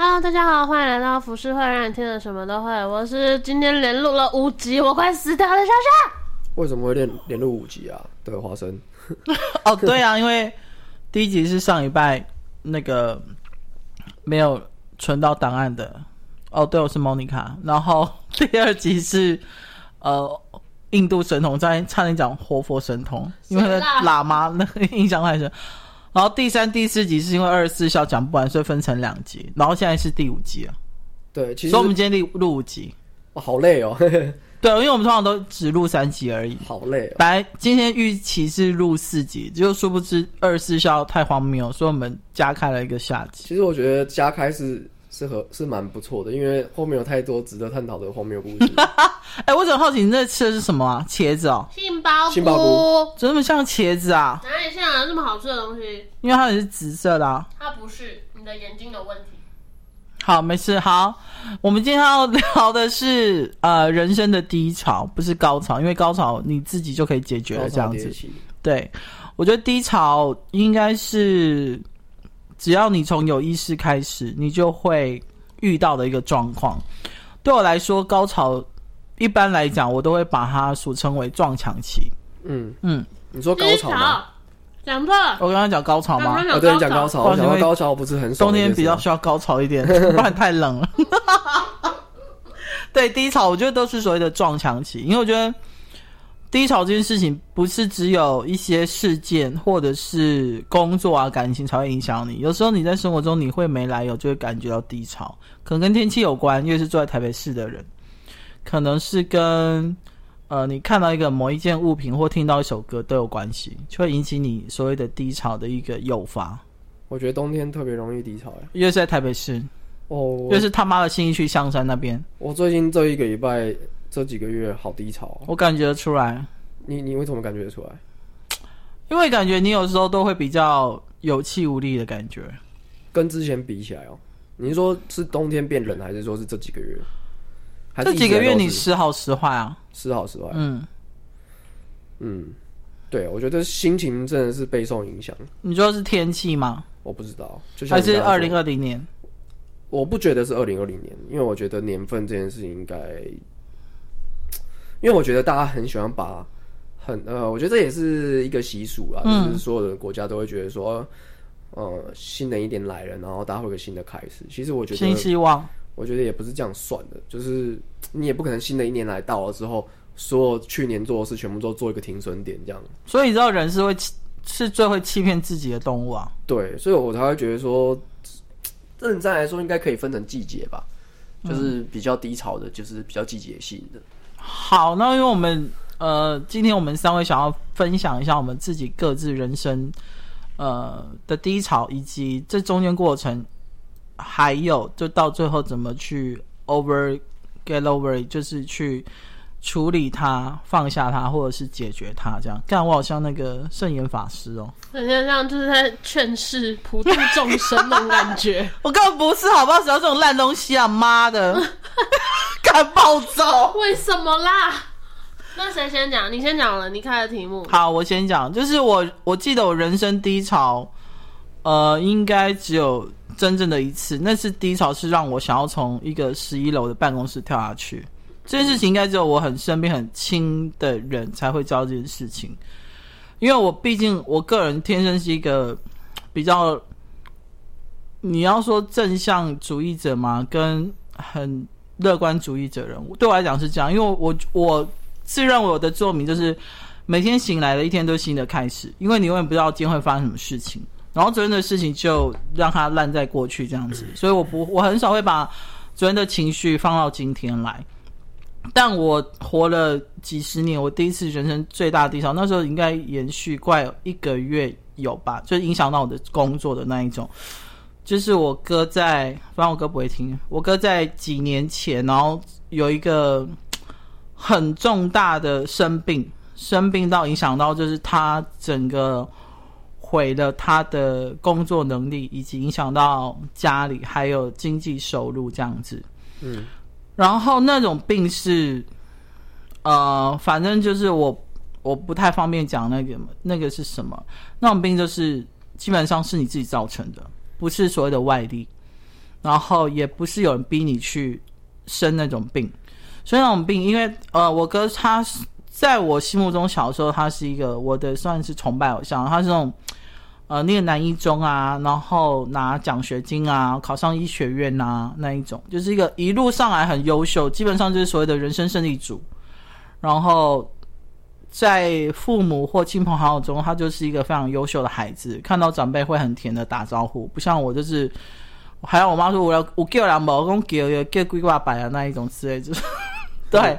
Hello，大家好，欢迎来到浮世会，让你听了什么都会。我是今天连录了五集，我快死掉的莎莎。为什么会连连录五集啊？对，花生。哦，对啊，因为第一集是上一拜那个没有存到档案的。哦，对，我是 Monica。然后第二集是呃。印度神童在差点讲活佛神童，因为喇嘛那个印象太深。然后第三、第四集是因为二十四孝讲不完，所以分成两集。然后现在是第五集了。对，其实所以我们今天录录五集。哦，好累哦。对，因为我们通常都只录三集而已。好累哦。本来今天预期是录四集，就殊不知二十四孝太荒谬，所以我们加开了一个下集。其实我觉得加开是。是和是蛮不错的，因为后面有太多值得探讨的荒谬故事。哎、欸，我怎么好奇你在吃的是什么啊？茄子哦，杏鲍杏鲍菇，怎么那么像茄子啊？哪里像啊？这么好吃的东西？因为它也是紫色的啊。它不是，你的眼睛有问题。好，没事。好，我们今天要聊的是呃人生的低潮，不是高潮，因为高潮你自己就可以解决了。这样子，对，我觉得低潮应该是。只要你从有意识开始，你就会遇到的一个状况。对我来说，高潮一般来讲，我都会把它俗称为撞墙期。嗯嗯，你说高潮吗？讲错了。我刚刚讲高潮吗？我对你讲高潮。我讲高潮不是很爽。冬天比较需要高潮一点，不然太冷了。对，低潮我觉得都是所谓的撞墙期，因为我觉得。低潮这件事情不是只有一些事件或者是工作啊、感情才会影响你。有时候你在生活中你会没来由就会感觉到低潮，可能跟天气有关，因为是住在台北市的人，可能是跟呃你看到一个某一件物品或听到一首歌都有关系，就会引起你所谓的低潮的一个诱发。我觉得冬天特别容易低潮，因为是在台北市哦，因为是他妈的新义区香山那边。我最近这一个礼拜。这几个月好低潮啊，我感觉得出来。你你为什么感觉得出来？因为感觉你有时候都会比较有气无力的感觉，跟之前比起来哦。你是说是冬天变冷，还是说是这几个月？这几个月你时好时坏啊，时好时坏。嗯嗯，对，我觉得心情真的是备受影响。你说是天气吗？我不知道，还是二零二零年？我不觉得是二零二零年，因为我觉得年份这件事情应该。因为我觉得大家很喜欢把很呃，我觉得这也是一个习俗啦，嗯、就是所有的国家都会觉得说，呃，新的一年来了，然后大家会有个新的开始。其实我觉得新希望，我觉得也不是这样算的，就是你也不可能新的一年来到了之后，所有去年做的事全部都做一个停损点这样。所以你知道人是会是最会欺骗自己的动物啊。对，所以我才会觉得说，认真来说应该可以分成季节吧，就是比较低潮的，就是比较季节性的。好，那因为我们呃，今天我们三位想要分享一下我们自己各自人生呃的低潮，以及这中间过程，还有就到最后怎么去 over get over，就是去处理它、放下它，或者是解决它，这样。干我好像那个圣严法师哦，很像这样，就是在劝世普度众生那种感觉。我根本不是，好不好？只要这种烂东西啊，妈的！敢暴躁？为什么啦？那谁先讲？你先讲了，你开的题目。好，我先讲。就是我，我记得我人生低潮，呃，应该只有真正的一次。那次低潮是让我想要从一个十一楼的办公室跳下去。这件事情应该只有我很身边很亲的人才会知道这件事情，因为我毕竟我个人天生是一个比较，你要说正向主义者嘛，跟很。乐观主义者人物对我来讲是这样，因为我我自认为我的座名就是每天醒来的一天都是新的开始，因为你永远不知道今天会发生什么事情，然后昨天的事情就让它烂在过去这样子，所以我不我很少会把昨天的情绪放到今天来。但我活了几十年，我第一次人生最大的低潮，那时候应该延续快一个月有吧，就影响到我的工作的那一种。就是我哥在，反正我哥不会听。我哥在几年前，然后有一个很重大的生病，生病到影响到，就是他整个毁了他的工作能力，以及影响到家里还有经济收入这样子。嗯，然后那种病是，呃，反正就是我我不太方便讲那个那个是什么。那种病就是基本上是你自己造成的。不是所谓的外力，然后也不是有人逼你去生那种病，所以那种病，因为呃，我哥他在我心目中小时候，他是一个我的算是崇拜偶像，他是那种呃念南一中啊，然后拿奖学金啊，考上医学院啊那一种，就是一个一路上来很优秀，基本上就是所谓的人生胜利组，然后。在父母或亲朋好友中，他就是一个非常优秀的孩子。看到长辈会很甜的打招呼，不像我，就是还要我妈说我要我叫两毛，我叫叫叫龟挂白啊那一种之类，就 是对、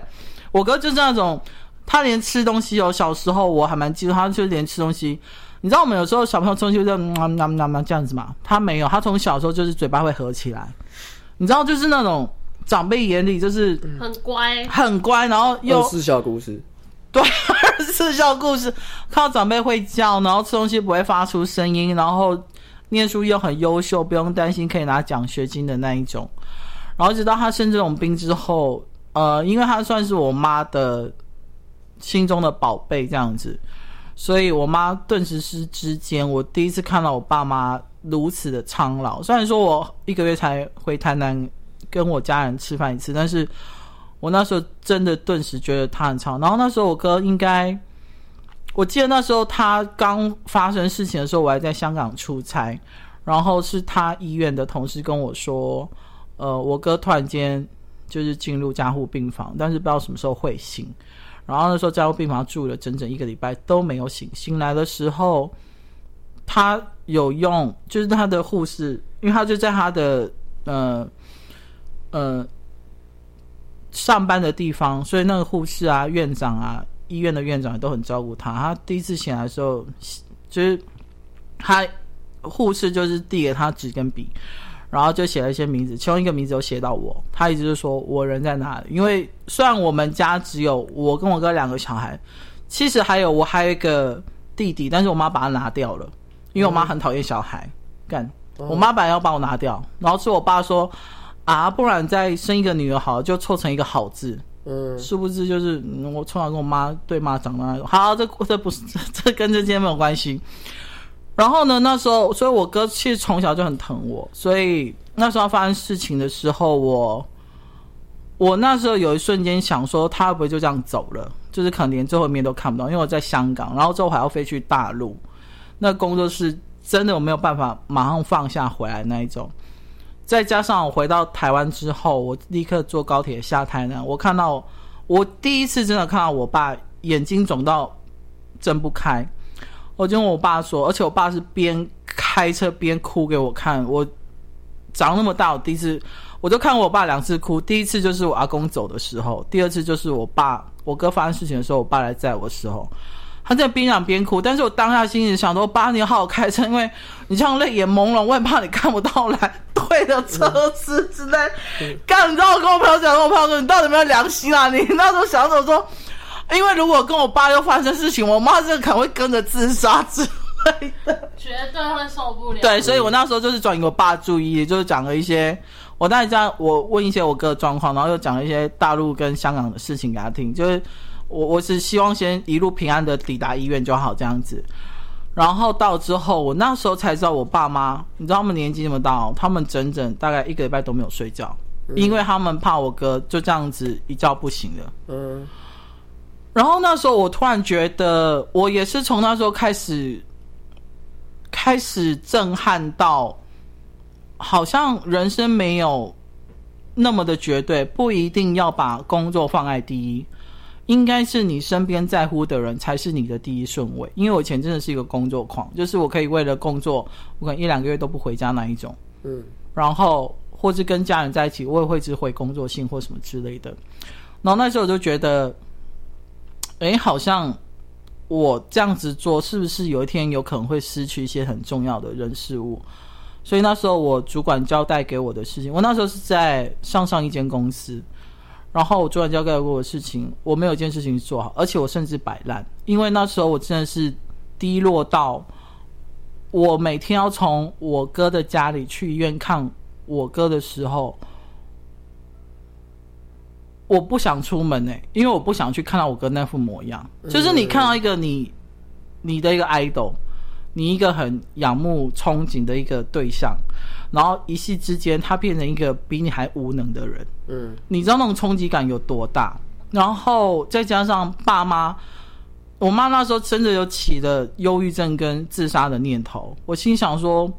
我哥就是那种，他连吃东西哦，小时候我还蛮记得，他就连吃东西，你知道我们有时候小朋友吃东西就嗯嗯嗯嗯这样子嘛，他没有，他从小时候就是嘴巴会合起来，你知道就是那种长辈眼里就是很乖很乖，然后又四小故事。对，二十四孝故事，靠长辈会叫，然后吃东西不会发出声音，然后念书又很优秀，不用担心可以拿奖学金的那一种。然后直到他生这种病之后，呃，因为他算是我妈的心中的宝贝这样子，所以我妈顿时之之间，我第一次看到我爸妈如此的苍老。虽然说我一个月才回台南跟我家人吃饭一次，但是。我那时候真的顿时觉得他很长，然后那时候我哥应该，我记得那时候他刚发生事情的时候，我还在香港出差，然后是他医院的同事跟我说，呃，我哥突然间就是进入加护病房，但是不知道什么时候会醒，然后那时候加护病房住了整整一个礼拜都没有醒，醒来的时候，他有用，就是他的护士，因为他就在他的呃呃。上班的地方，所以那个护士啊、院长啊、医院的院长都很照顾他。他第一次醒来的时候，就是他护士就是递给他纸跟笔，然后就写了一些名字，其中一个名字有写到我。他一直就说我人在哪里？因为虽然我们家只有我跟我哥两个小孩，其实还有我还有一个弟弟，但是我妈把他拿掉了，因为我妈很讨厌小孩。干，我妈本来要把我拿掉，然后是我爸说。啊，不然再生一个女儿好了，就凑成一个好字。嗯，殊不知就是、嗯、我从小跟我妈对骂长大。好，这这不是这 这跟这些没有关系。然后呢，那时候，所以我哥其实从小就很疼我。所以那时候发生事情的时候，我我那时候有一瞬间想说，他会不会就这样走了？就是可能连最后一面都看不到，因为我在香港，然后之后还要飞去大陆。那工作是真的我没有办法马上放下回来那一种。再加上我回到台湾之后，我立刻坐高铁下台南。我看到我第一次真的看到我爸眼睛肿到睁不开，我就跟我爸说，而且我爸是边开车边哭给我看。我长那么大，我第一次我就看过我爸两次哭。第一次就是我阿公走的时候，第二次就是我爸我哥发生事情的时候，我爸来载我的时候。他在边讲边哭，但是我当下心里想说：“爸，你好好开车，因为你这样泪眼朦胧，我也怕你看不到来对的车子之类。嗯”干，你知道我跟我朋友讲，跟我朋友说：“你到底有没有良心啊？你那时候想着说，因为如果跟我爸又发生事情，我妈这个可能会跟着自杀之类的，绝对会受不了。”对，所以我那时候就是转移我爸注意，就是讲了一些我当时这样，我问一些我哥的状况，然后又讲了一些大陆跟香港的事情给他听，就是。我我是希望先一路平安的抵达医院就好这样子，然后到之后，我那时候才知道我爸妈，你知道他们年纪那么大，他们整整大概一个礼拜都没有睡觉，因为他们怕我哥就这样子一觉不醒了。嗯。然后那时候我突然觉得，我也是从那时候开始，开始震撼到，好像人生没有那么的绝对，不一定要把工作放在第一。应该是你身边在乎的人才是你的第一顺位，因为我以前真的是一个工作狂，就是我可以为了工作，我可能一两个月都不回家那一种，嗯，然后或是跟家人在一起，我也会只回工作信或什么之类的。然后那时候我就觉得，诶，好像我这样子做，是不是有一天有可能会失去一些很重要的人事物？所以那时候我主管交代给我的事情，我那时候是在上上一间公司。然后我主管交代过我的事情，我没有一件事情做好，而且我甚至摆烂，因为那时候我真的是低落到，我每天要从我哥的家里去医院看我哥的时候，我不想出门呢、欸，因为我不想去看到我哥那副模样。就是你看到一个你，你的一个 idol，你一个很仰慕、憧憬的一个对象，然后一夕之间他变成一个比你还无能的人，嗯，你知道那种冲击感有多大？然后再加上爸妈，我妈那时候真的有起了忧郁症跟自杀的念头。我心想说，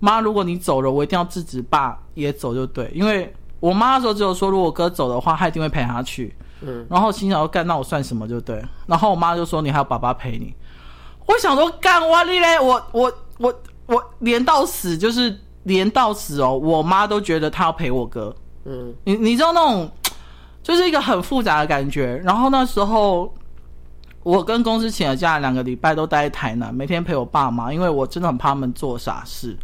妈，如果你走了，我一定要制止爸也走就对，因为我妈那时候只有说，如果哥走的话，她一定会陪他去。嗯，然后心想说干，那我算什么就对。然后我妈就说，你还有爸爸陪你。我想说干我你嘞，我我我我连到死就是连到死哦，我妈都觉得她要陪我哥。嗯，你你知道那种就是一个很复杂的感觉。然后那时候我跟公司请了假，两个礼拜都待在台南，每天陪我爸妈，因为我真的很怕他们做傻事。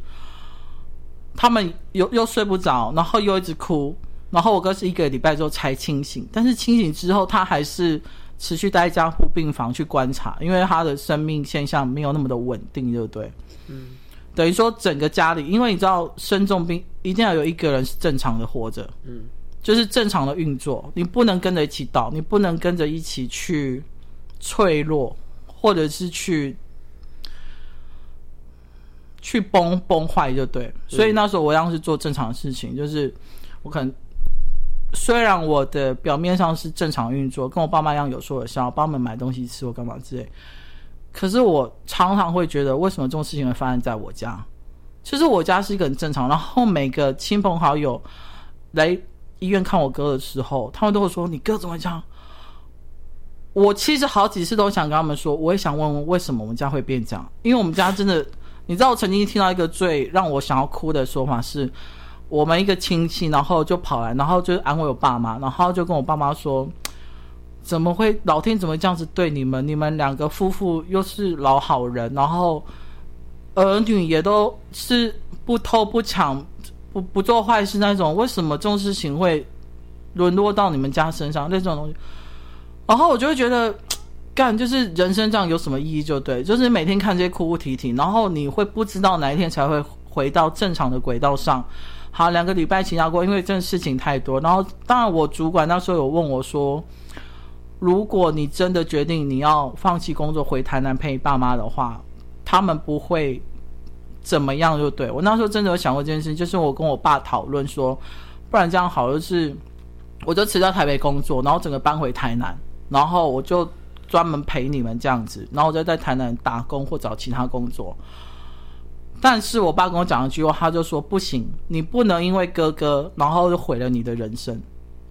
他们又又睡不着，然后又一直哭。然后我哥是一个礼拜之后才清醒，但是清醒之后他还是持续待在加护病房去观察，因为他的生命现象没有那么的稳定，对不对？嗯，等于说整个家里，因为你知道生重病一定要有一个人是正常的活着，嗯，就是正常的运作，你不能跟着一起倒，你不能跟着一起去脆弱，或者是去去崩崩坏，就对。所以那时候我一样是做正常的事情，就是我可能。虽然我的表面上是正常运作，跟我爸妈一样有说有笑，帮他们买东西吃或干嘛之类，可是我常常会觉得，为什么这种事情会发生在我家？其实我家是一个很正常，然后每个亲朋好友来医院看我哥的时候，他们都会说：“你哥怎么这样？”我其实好几次都想跟他们说，我也想问问为什么我们家会变这样，因为我们家真的，你知道，我曾经听到一个最让我想要哭的说法是。我们一个亲戚，然后就跑来，然后就安慰我爸妈，然后就跟我爸妈说：“怎么会老天怎么这样子对你们？你们两个夫妇又是老好人，然后儿女也都是不偷不抢、不不做坏事那种，为什么这种事情会沦落到你们家身上？那种东西，然后我就会觉得，干就是人生这样有什么意义？就对，就是每天看这些哭哭啼啼，然后你会不知道哪一天才会回到正常的轨道上。”好，两个礼拜请假过，因为这事情太多。然后，当然我主管那时候有问我说：“如果你真的决定你要放弃工作回台南陪你爸妈的话，他们不会怎么样？”就对，我那时候真的有想过这件事，就是我跟我爸讨论说，不然这样好，就是我就辞掉台北工作，然后整个搬回台南，然后我就专门陪你们这样子，然后我就在台南打工或找其他工作。但是我爸跟我讲一句话，他就说不行，你不能因为哥哥，然后就毁了你的人生。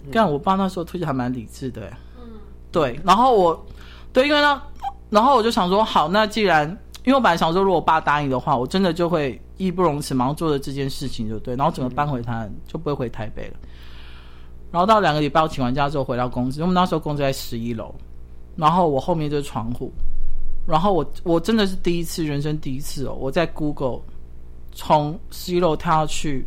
但、嗯、我爸那时候推荐还蛮理智的，嗯，对。然后我，对，因为呢，然后我就想说，好，那既然，因为我本来想说，如果我爸答应的话，我真的就会义不容辞，马上做的这件事情，就对。然后整个搬回台南，嗯、就不会回台北了。然后到两个礼拜我请完假之后回到公司，因为我们那时候公司在十一楼，然后我后面就是窗户。然后我我真的是第一次，人生第一次哦！我在 Google 从十一楼跳下去，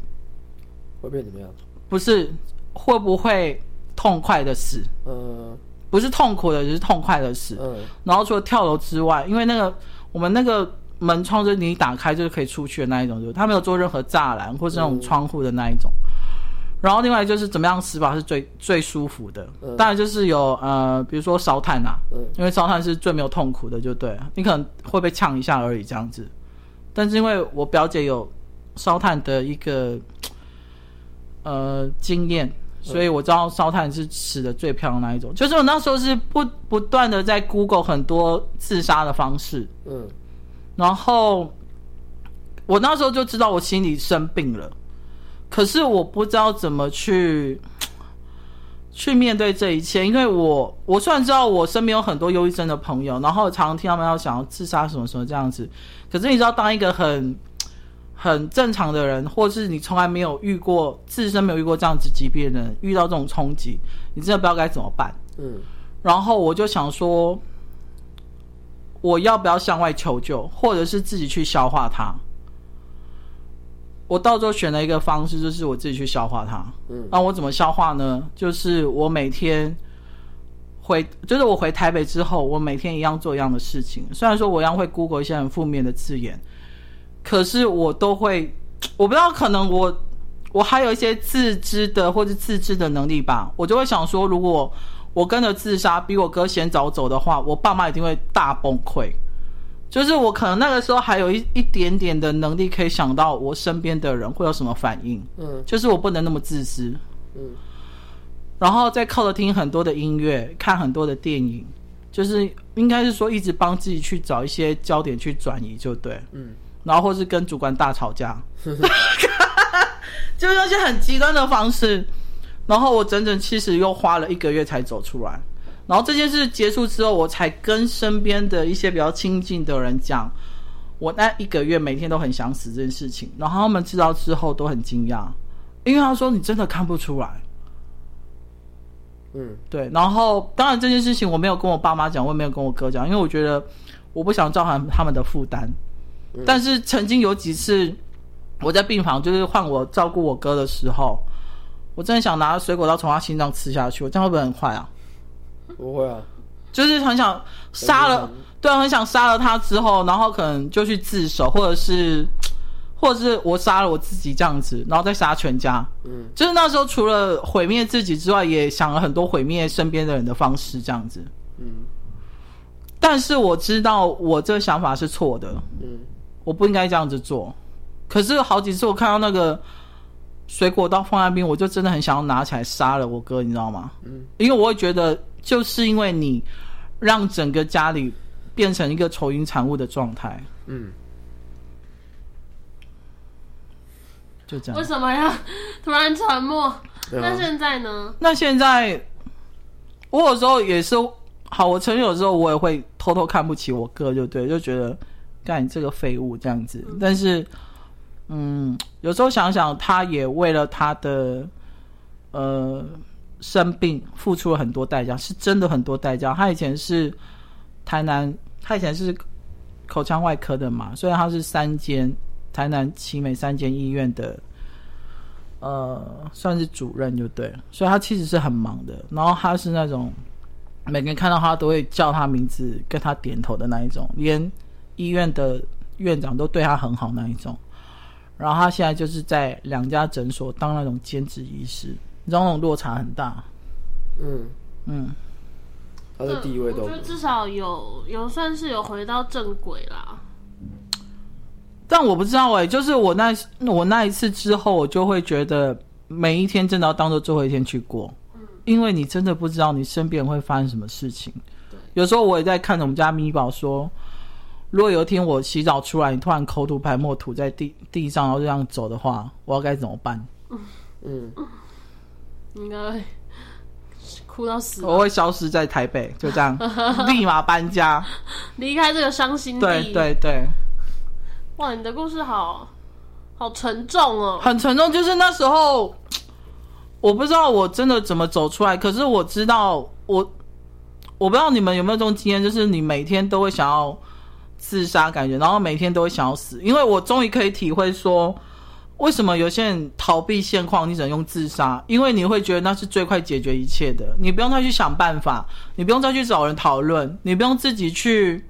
会变怎么样？不是会不会痛快的死？呃，不是痛苦的，只是痛快的死。嗯，然后除了跳楼之外，因为那个我们那个门窗就是你一打开就是可以出去的那一种，就他没有做任何栅栏或是那种窗户的那一种。嗯然后另外就是怎么样死法是最最舒服的，嗯、当然就是有呃，比如说烧炭、啊，嗯、因为烧炭是最没有痛苦的，就对，你可能会被呛一下而已这样子。但是因为我表姐有烧炭的一个呃经验，所以我知道烧炭是死的最漂亮的那一种。就是我那时候是不不断的在 Google 很多自杀的方式，嗯，然后我那时候就知道我心里生病了。可是我不知道怎么去去面对这一切，因为我我虽然知道我身边有很多忧郁症的朋友，然后常常听他们要想要自杀什么什么这样子，可是你知道，当一个很很正常的人，或是你从来没有遇过自身没有遇过这样子疾病的人，遇到这种冲击，你真的不知道该怎么办。嗯，然后我就想说，我要不要向外求救，或者是自己去消化它？我到时候选了一个方式，就是我自己去消化它。嗯，那我怎么消化呢？就是我每天回，就是我回台北之后，我每天一样做一样的事情。虽然说我一样会 Google 一些很负面的字眼，可是我都会，我不知道，可能我我还有一些自知的或者自制的能力吧。我就会想说，如果我跟着自杀，比我哥先早走的话，我爸妈一定会大崩溃。就是我可能那个时候还有一一点点的能力，可以想到我身边的人会有什么反应。嗯，就是我不能那么自私。嗯，然后再靠着听很多的音乐，看很多的电影，就是应该是说一直帮自己去找一些焦点去转移，就对。嗯，然后或是跟主管大吵架，就用一些很极端的方式。然后我整整其实又花了一个月才走出来。然后这件事结束之后，我才跟身边的一些比较亲近的人讲，我那一个月每天都很想死这件事情。然后他们知道之后都很惊讶，因为他说你真的看不出来。嗯，对。然后当然这件事情我没有跟我爸妈讲，我也没有跟我哥讲，因为我觉得我不想造成他们的负担。嗯。但是曾经有几次我在病房，就是换我照顾我哥的时候，我真的想拿水果刀从他心脏刺下去，我这样会不会很快啊？不会啊，就是很想杀了，对啊，很想杀了他之后，然后可能就去自首，或者是，或者是我杀了我自己这样子，然后再杀全家。嗯，就是那时候除了毁灭自己之外，也想了很多毁灭身边的人的方式这样子。嗯，但是我知道我这个想法是错的。嗯，我不应该这样子做。可是好几次我看到那个水果刀放在那边，我就真的很想要拿起来杀了我哥，你知道吗？嗯，因为我会觉得。就是因为你让整个家里变成一个愁云惨雾的状态，嗯，就这样。为什么要突然沉默？那现在呢？那现在我有时候也是好，我承认有时候我也会偷偷看不起我哥，就对，就觉得干你这个废物这样子。嗯。但是，嗯，有时候想想，他也为了他的呃。生病付出了很多代价，是真的很多代价。他以前是台南，他以前是口腔外科的嘛，所以他是三间台南奇美三间医院的，呃，算是主任就对了。所以他其实是很忙的。然后他是那种每个人看到他都会叫他名字，跟他点头的那一种，连医院的院长都对他很好那一种。然后他现在就是在两家诊所当那种兼职医师。你知道那种落差很大，嗯嗯，他的地位都，我觉得至少有有算是有回到正轨啦。但我不知道哎、欸，就是我那我那一次之后，我就会觉得每一天真的要当做最后一天去过，嗯，因为你真的不知道你身边会发生什么事情。对，有时候我也在看着我们家咪宝说，如果有一天我洗澡出来，你突然口吐白沫吐在地地上，然后这样走的话，我要该怎么办？嗯。嗯应该哭到死。我会消失在台北，就这样，立马搬家，离开这个伤心地。对对对。哇，你的故事好好沉重哦，很沉重。就是那时候，我不知道我真的怎么走出来，可是我知道，我我不知道你们有没有这种经验，就是你每天都会想要自杀，感觉，然后每天都会想要死。因为我终于可以体会说。为什么有些人逃避现况，你只能用自杀？因为你会觉得那是最快解决一切的，你不用再去想办法，你不用再去找人讨论，你不用自己去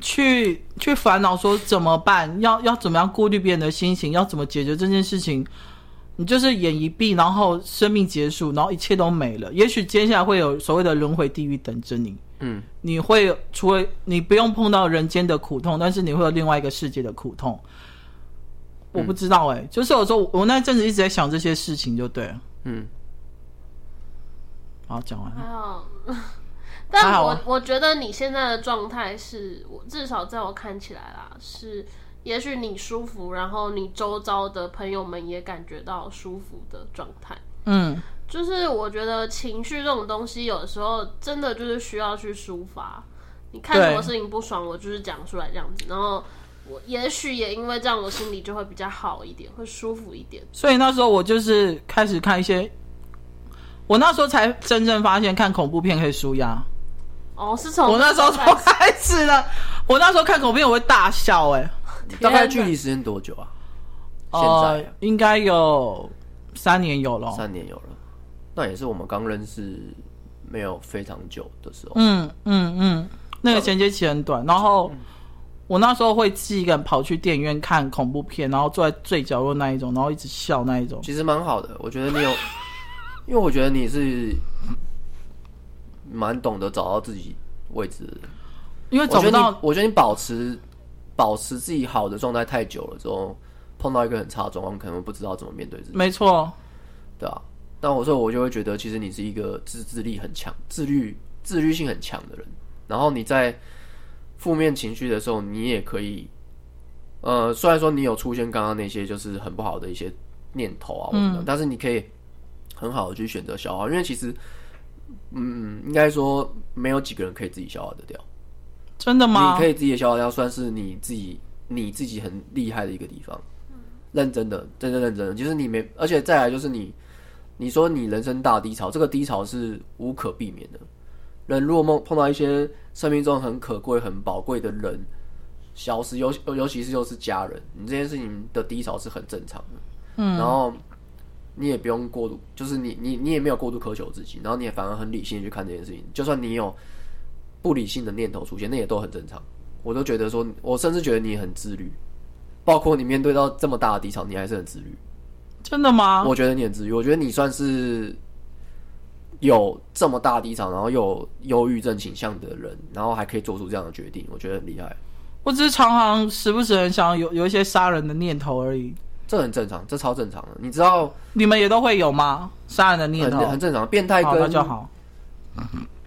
去去烦恼说怎么办，要要怎么样顾虑别人的心情，要怎么解决这件事情？你就是眼一闭，然后生命结束，然后一切都没了。也许接下来会有所谓的轮回地狱等着你。嗯，你会除了你不用碰到人间的苦痛，但是你会有另外一个世界的苦痛。我不知道哎、欸嗯，就是有时候我那阵子一直在想这些事情，就对了。嗯，好，讲完了。还好，但我我觉得你现在的状态是我至少在我看起来啦，是也许你舒服，然后你周遭的朋友们也感觉到舒服的状态。嗯，就是我觉得情绪这种东西，有的时候真的就是需要去抒发。你看什么事情不爽，我就是讲出来这样子，然后。我也许也因为这样，我心里就会比较好一点，会舒服一点。所以那时候我就是开始看一些，我那时候才真正发现看恐怖片可以舒压。哦，是从我那时候从开始的。我那时候看恐怖片我会大笑，哎，大概距离时间多久啊？现在、呃、应该有三年有了，三年有了，那也是我们刚认识没有非常久的时候。嗯嗯嗯，那个衔接期很短，然后。嗯我那时候会自己一个人跑去电影院看恐怖片，然后坐在最角落那一种，然后一直笑那一种。其实蛮好的，我觉得你有，因为我觉得你是蛮懂得找到自己位置的。因为找不到。我觉得你保持保持自己好的状态太久了之后，碰到一个很差的状况，可能不知道怎么面对自己。没错，对啊。但我说，我就会觉得，其实你是一个自制力很强、自律自律性很强的人。然后你在负面情绪的时候，你也可以，呃，虽然说你有出现刚刚那些就是很不好的一些念头啊，嗯，但是你可以很好的去选择消化，因为其实，嗯，应该说没有几个人可以自己消化得掉。真的吗？你可以自己消化掉，算是你自己你自己很厉害的一个地方。认真的，真正认真的，就是你没，而且再来就是你。你说你人生大低潮，这个低潮是无可避免的。人如果梦碰到一些生命中很可贵、很宝贵的人消失，尤尤其是又是家人，你这件事情的低潮是很正常的。嗯，然后你也不用过度，就是你你你也没有过度苛求自己，然后你也反而很理性的去看这件事情。就算你有不理性的念头出现，那也都很正常。我都觉得说，我甚至觉得你很自律，包括你面对到这么大的低潮，你还是很自律。真的吗？我觉得你很自律，我觉得你算是有这么大低潮，然后又有忧郁症倾向的人，然后还可以做出这样的决定，我觉得很厉害。我只是常常时不时很想有有一些杀人的念头而已。这很正常，这超正常的。你知道你们也都会有吗？杀人的念头很，很正常。变态跟那就好。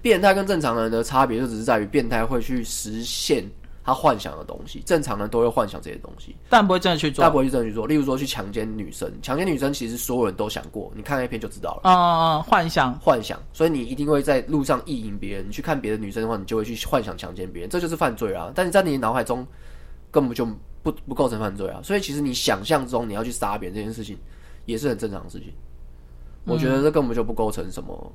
变态跟正常人的差别就只是在于变态会去实现。他幻想的东西，正常人都会幻想这些东西，但不会真的去做。但不会真的去做。例如说，去强奸女生，强奸女生其实所有人都想过，你看那片就知道了。嗯嗯嗯，幻想，幻想。所以你一定会在路上意淫别人，你去看别的女生的话，你就会去幻想强奸别人，这就是犯罪啊！但是在你脑海中根本就不不构成犯罪啊！所以其实你想象中你要去杀别人这件事情，也是很正常的事情。我觉得这根本就不构成什么，嗯、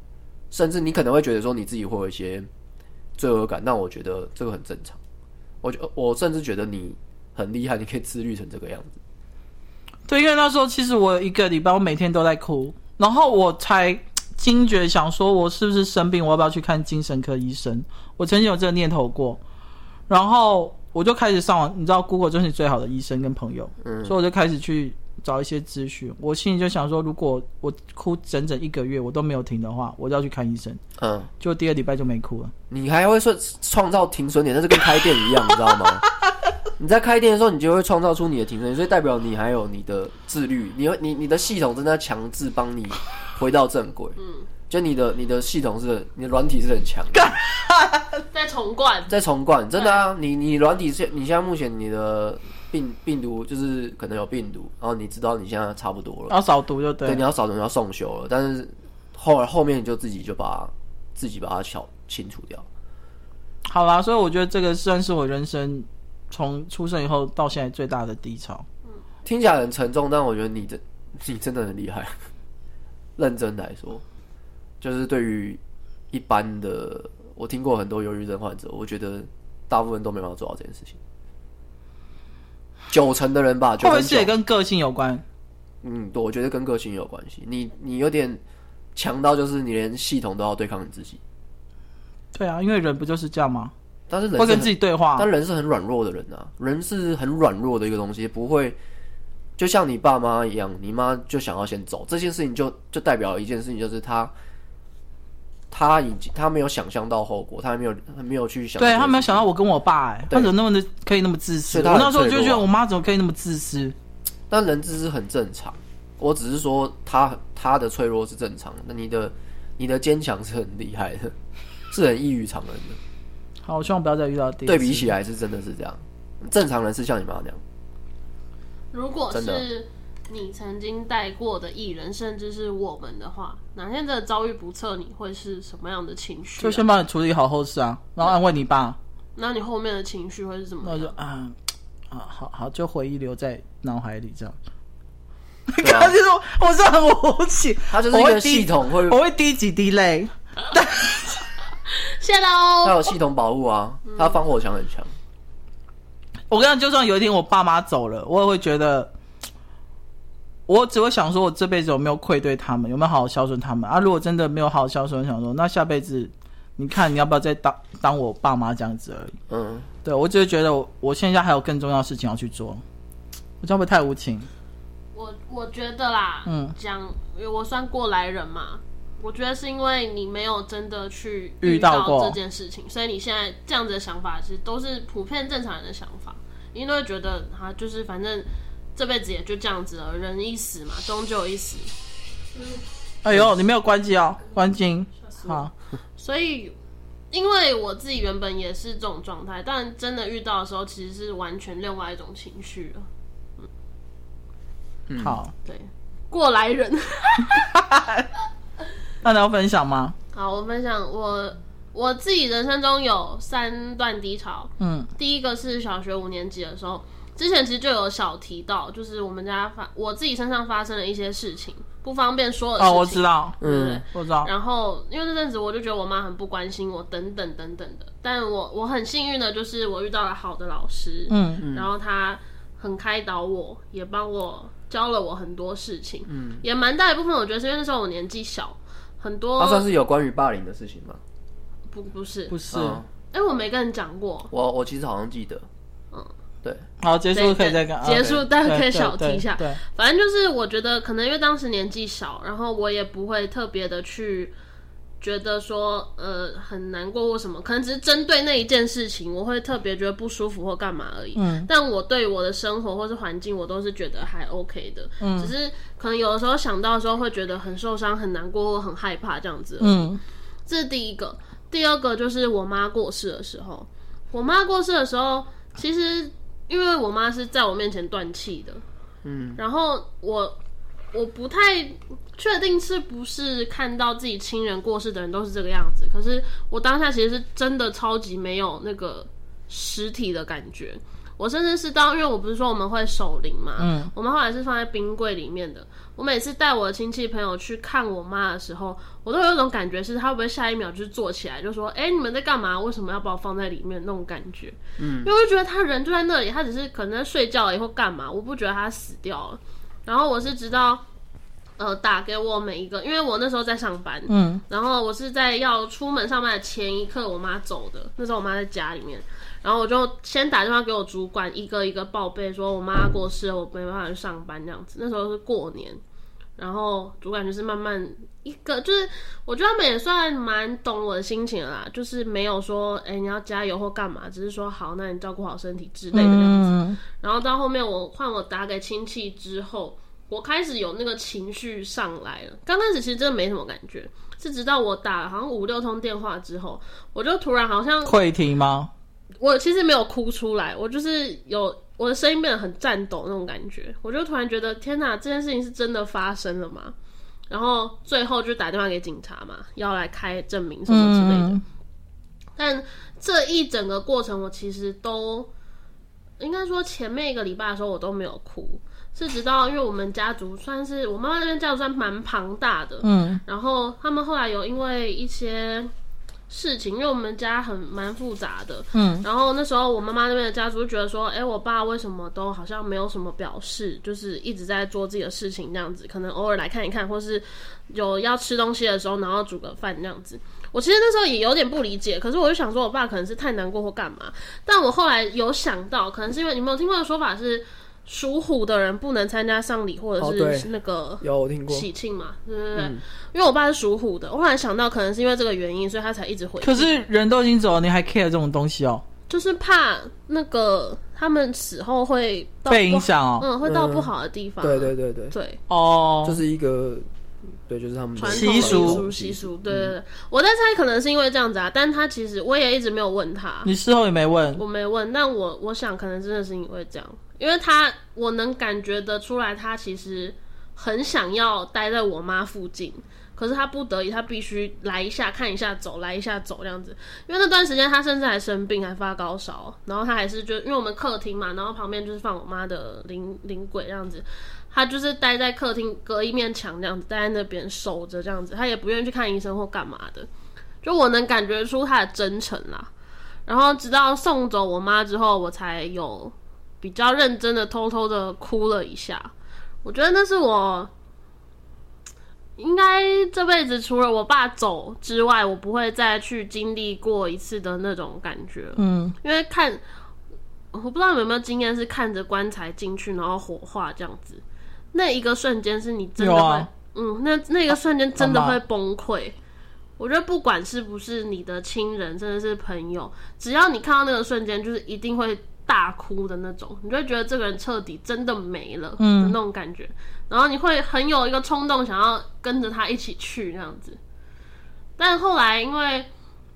甚至你可能会觉得说你自己会有一些罪恶感，但我觉得这个很正常。我觉我甚至觉得你很厉害，你可以自律成这个样子。对，因为那时候其实我一个礼拜我每天都在哭，然后我才惊觉想说，我是不是生病？我要不要去看精神科医生？我曾经有这个念头过，然后我就开始上网，你知道，Google 就是你最好的医生跟朋友，嗯，所以我就开始去。找一些资讯，我心里就想说，如果我哭整整一个月我都没有停的话，我就要去看医生。嗯，就第二礼拜就没哭了。你还会说创造停损点，那是跟开店一样，你知道吗？你在开店的时候，你就会创造出你的停损点，所以代表你还有你的自律，你你你的系统正在强制帮你回到正轨。嗯，就你的你的系统是，你的软体是很强的。在重灌，在重灌，真的啊！你你软体是，你现在目前你的。病病毒就是可能有病毒，然后你知道你现在差不多了，要扫毒就对，对，你要扫毒你要送修了，但是后来后面你就自己就把自己把它消清除掉。好啦，所以我觉得这个算是我人生从出生以后到现在最大的低潮。听起来很沉重，但我觉得你真你真的很厉害。认真来说，就是对于一般的，我听过很多忧郁症患者，我觉得大部分都没办法做到这件事情。九成的人吧，会不会是也跟个性有关？嗯，对，我觉得跟个性有关系。你你有点强到，就是你连系统都要对抗你自己。对啊，因为人不就是这样吗？但是人是会跟自己对话，但人是很软弱的人啊，人是很软弱的一个东西，不会就像你爸妈一样，你妈就想要先走，这件事情就就代表一件事情，就是他。他已经他没有想象到后果，他还没有还没有去想。对，他没有想到我跟我爸、欸，哎，他怎么那么的可以那么自私？我那时候就觉得我妈怎么可以那么自私？但人自私很正常，我只是说他他的脆弱是正常的，那你的你的坚强是很厉害的，是很异于常人的。好，我希望不要再遇到第。对比起来是真的是这样，正常人是像你妈那样。如果是。你曾经带过的艺人，甚至是我们的话，哪天的遭遇不测，你会是什么样的情绪、啊？就先帮你处理好后事啊，然后安慰你爸。那你后面的情绪会是什么？那就啊 啊，好好，就回忆留在脑海里这样。你刚刚就说我是很无情，他就是一个系统会，我会滴几滴泪。谢喽。他有系统保护啊，他防火墙很强。我跟你讲，就算有一天我爸妈走了，我也会觉得。我只会想说，我这辈子有没有愧对他们，有没有好好孝顺他们啊？如果真的没有好好孝顺，想说那下辈子，你看你要不要再当当我爸妈这样子而已。嗯，对，我只是觉得我我现在还有更重要的事情要去做，我这样会不太无情？我我觉得啦，嗯，讲我算过来人嘛，我觉得是因为你没有真的去遇到这件事情，所以你现在这样子的想法，其实都是普遍正常人的想法。因为会觉得他就是反正这辈子也就这样子了，人一死嘛，终究一死。嗯、哎呦，你没有关机哦，关机。好。所以，因为我自己原本也是这种状态，但真的遇到的时候，其实是完全另外一种情绪了。嗯，好，对，过来人。那你要分享吗？好，我分享我我自己人生中有三段低潮。嗯，第一个是小学五年级的时候，之前其实就有小提到，就是我们家发我自己身上发生了一些事情，不方便说的事情。哦，我知道，嗯，我知道。然后因为那阵子我就觉得我妈很不关心我，等等等等的。但我我很幸运的就是我遇到了好的老师，嗯，然后他很开导我，也帮我教了我很多事情，嗯，也蛮大一部分我觉得是因为那时候我年纪小。很多，他算是有关于霸凌的事情吗？不，不是，不是。哎，我没跟你讲过。我我其实好像记得。嗯，对。好，结束可以再讲。结束，大家可以小提一下。对，反正就是我觉得可能因为当时年纪小，然后我也不会特别的去。觉得说呃很难过或什么，可能只是针对那一件事情，我会特别觉得不舒服或干嘛而已。嗯，但我对我的生活或是环境，我都是觉得还 OK 的。嗯，只是可能有的时候想到的时候，会觉得很受伤、很难过或很害怕这样子。嗯，这是第一个。第二个就是我妈过世的时候，我妈过世的时候，其实因为我妈是在我面前断气的。嗯，然后我。我不太确定是不是看到自己亲人过世的人都是这个样子，可是我当下其实是真的超级没有那个实体的感觉。我甚至是到，因为我不是说我们会守灵嘛，嗯，我们后来是放在冰柜里面的。我每次带我的亲戚朋友去看我妈的时候，我都有一种感觉，是她会不会下一秒就是坐起来就说：“哎，你们在干嘛？为什么要把我放在里面？”那种感觉，嗯，因为我就觉得她人就在那里，她只是可能在睡觉了以后干嘛，我不觉得她死掉了。然后我是直到，呃，打给我每一个，因为我那时候在上班，嗯，然后我是在要出门上班的前一刻，我妈走的，那时候我妈在家里面，然后我就先打电话给我主管，一个一个报备，说我妈过世了，我没办法去上班这样子。那时候是过年，然后主管就是慢慢一个，就是我觉得他们也算蛮懂我的心情啦，就是没有说，哎、欸，你要加油或干嘛，只是说好，那你照顾好身体之类的这样子。嗯、然后到后面我换我打给亲戚之后。我开始有那个情绪上来了。刚开始其实真的没什么感觉，是直到我打了好像五六通电话之后，我就突然好像会停吗？我其实没有哭出来，我就是有我的声音变得很颤抖那种感觉。我就突然觉得天哪，这件事情是真的发生了吗？然后最后就打电话给警察嘛，要来开证明什么之类的。嗯、但这一整个过程，我其实都应该说前面一个礼拜的时候，我都没有哭。是直到，因为我们家族算是我妈妈那边家族算蛮庞大的，嗯，然后他们后来有因为一些事情，因为我们家很蛮复杂的，嗯，然后那时候我妈妈那边的家族就觉得说，哎，我爸为什么都好像没有什么表示，就是一直在做自己的事情这样子，可能偶尔来看一看，或是有要吃东西的时候，然后煮个饭这样子。我其实那时候也有点不理解，可是我就想说，我爸可能是太难过或干嘛。但我后来有想到，可能是因为你没有听过的说法是。属虎的人不能参加丧礼或者是那个有我听过。喜庆嘛，对对对，因为我爸是属虎的，我后来想到可能是因为这个原因，所以他才一直回。可是人都已经走了，你还 care 这种东西哦？就是怕那个他们死后会被影响哦，嗯，会到不好的地方。对对对对。对。哦，就是一个对，就是他们传统习俗。习俗。对对对，我在猜可能是因为这样子啊，但他其实我也一直没有问他，你事后也没问，我没问，但我我想可能真的是因为这样。因为他，我能感觉得出来，他其实很想要待在我妈附近，可是他不得已，他必须来一下看一下走，来一下走这样子。因为那段时间他甚至还生病，还发高烧，然后他还是就因为我们客厅嘛，然后旁边就是放我妈的灵灵柜这样子，他就是待在客厅隔一面墙这样子，待在那边守着这样子，他也不愿意去看医生或干嘛的。就我能感觉出他的真诚啦。然后直到送走我妈之后，我才有。比较认真的偷偷的哭了一下，我觉得那是我应该这辈子除了我爸走之外，我不会再去经历过一次的那种感觉。嗯，因为看我不知道你有没有经验，是看着棺材进去然后火化这样子，那一个瞬间是你真的会，啊、嗯，那那个瞬间真的会崩溃。我觉得不管是不是你的亲人，真的是朋友，只要你看到那个瞬间，就是一定会大哭的那种，你就会觉得这个人彻底真的没了的那种感觉，嗯、然后你会很有一个冲动，想要跟着他一起去那样子。但后来因为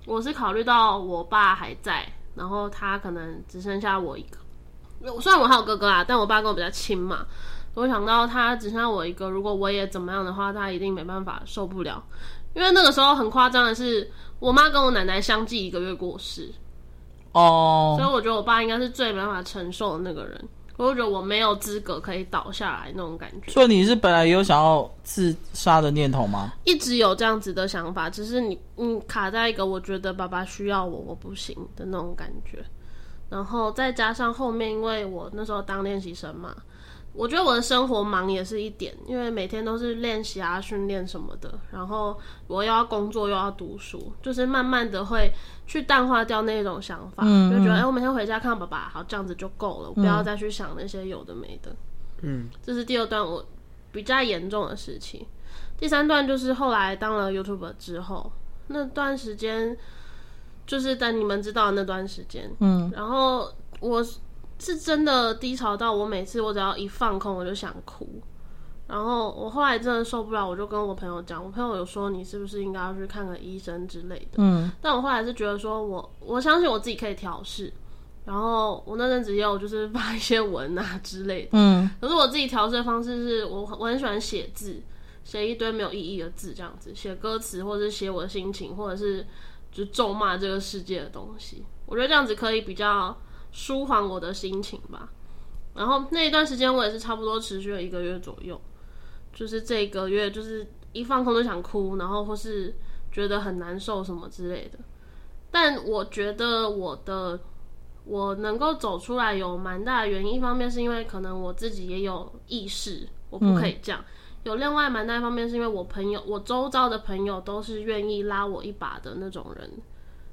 我是考虑到我爸还在，然后他可能只剩下我一个，虽然我还有哥哥啊，但我爸跟我比较亲嘛，我想到他只剩下我一个，如果我也怎么样的话，他一定没办法受不了。因为那个时候很夸张的是，我妈跟我奶奶相继一个月过世，哦，所以我觉得我爸应该是最没办法承受的那个人。我就觉得我没有资格可以倒下来那种感觉。所以你是本来有想要自杀的念头吗？一直有这样子的想法，只是你你卡在一个我觉得爸爸需要我，我不行的那种感觉。然后再加上后面，因为我那时候当练习生嘛。我觉得我的生活忙也是一点，因为每天都是练习啊、训练什么的，然后我又要工作又要读书，就是慢慢的会去淡化掉那种想法，就觉得哎、欸，我每天回家看到爸爸，好，这样子就够了，我不要再去想那些有的没的。嗯，这是第二段我比较严重的事情。第三段就是后来当了 YouTuber 之后，那段时间就是等你们知道的那段时间，嗯，然后我。是真的低潮到我每次我只要一放空我就想哭，然后我后来真的受不了，我就跟我朋友讲，我朋友有说你是不是应该要去看个医生之类的，嗯，但我后来是觉得说我我相信我自己可以调试，然后我那阵子也有就是发一些文啊之类的，嗯，可是我自己调试的方式是我我很喜欢写字，写一堆没有意义的字这样子，写歌词或者是写我的心情，或者是就咒骂这个世界的东西，我觉得这样子可以比较。舒缓我的心情吧，然后那一段时间我也是差不多持续了一个月左右，就是这个月就是一放空就想哭，然后或是觉得很难受什么之类的。但我觉得我的我能够走出来有蛮大的原因，一方面是因为可能我自己也有意识，我不可以这样；有另外蛮大一方面是因为我朋友，我周遭的朋友都是愿意拉我一把的那种人。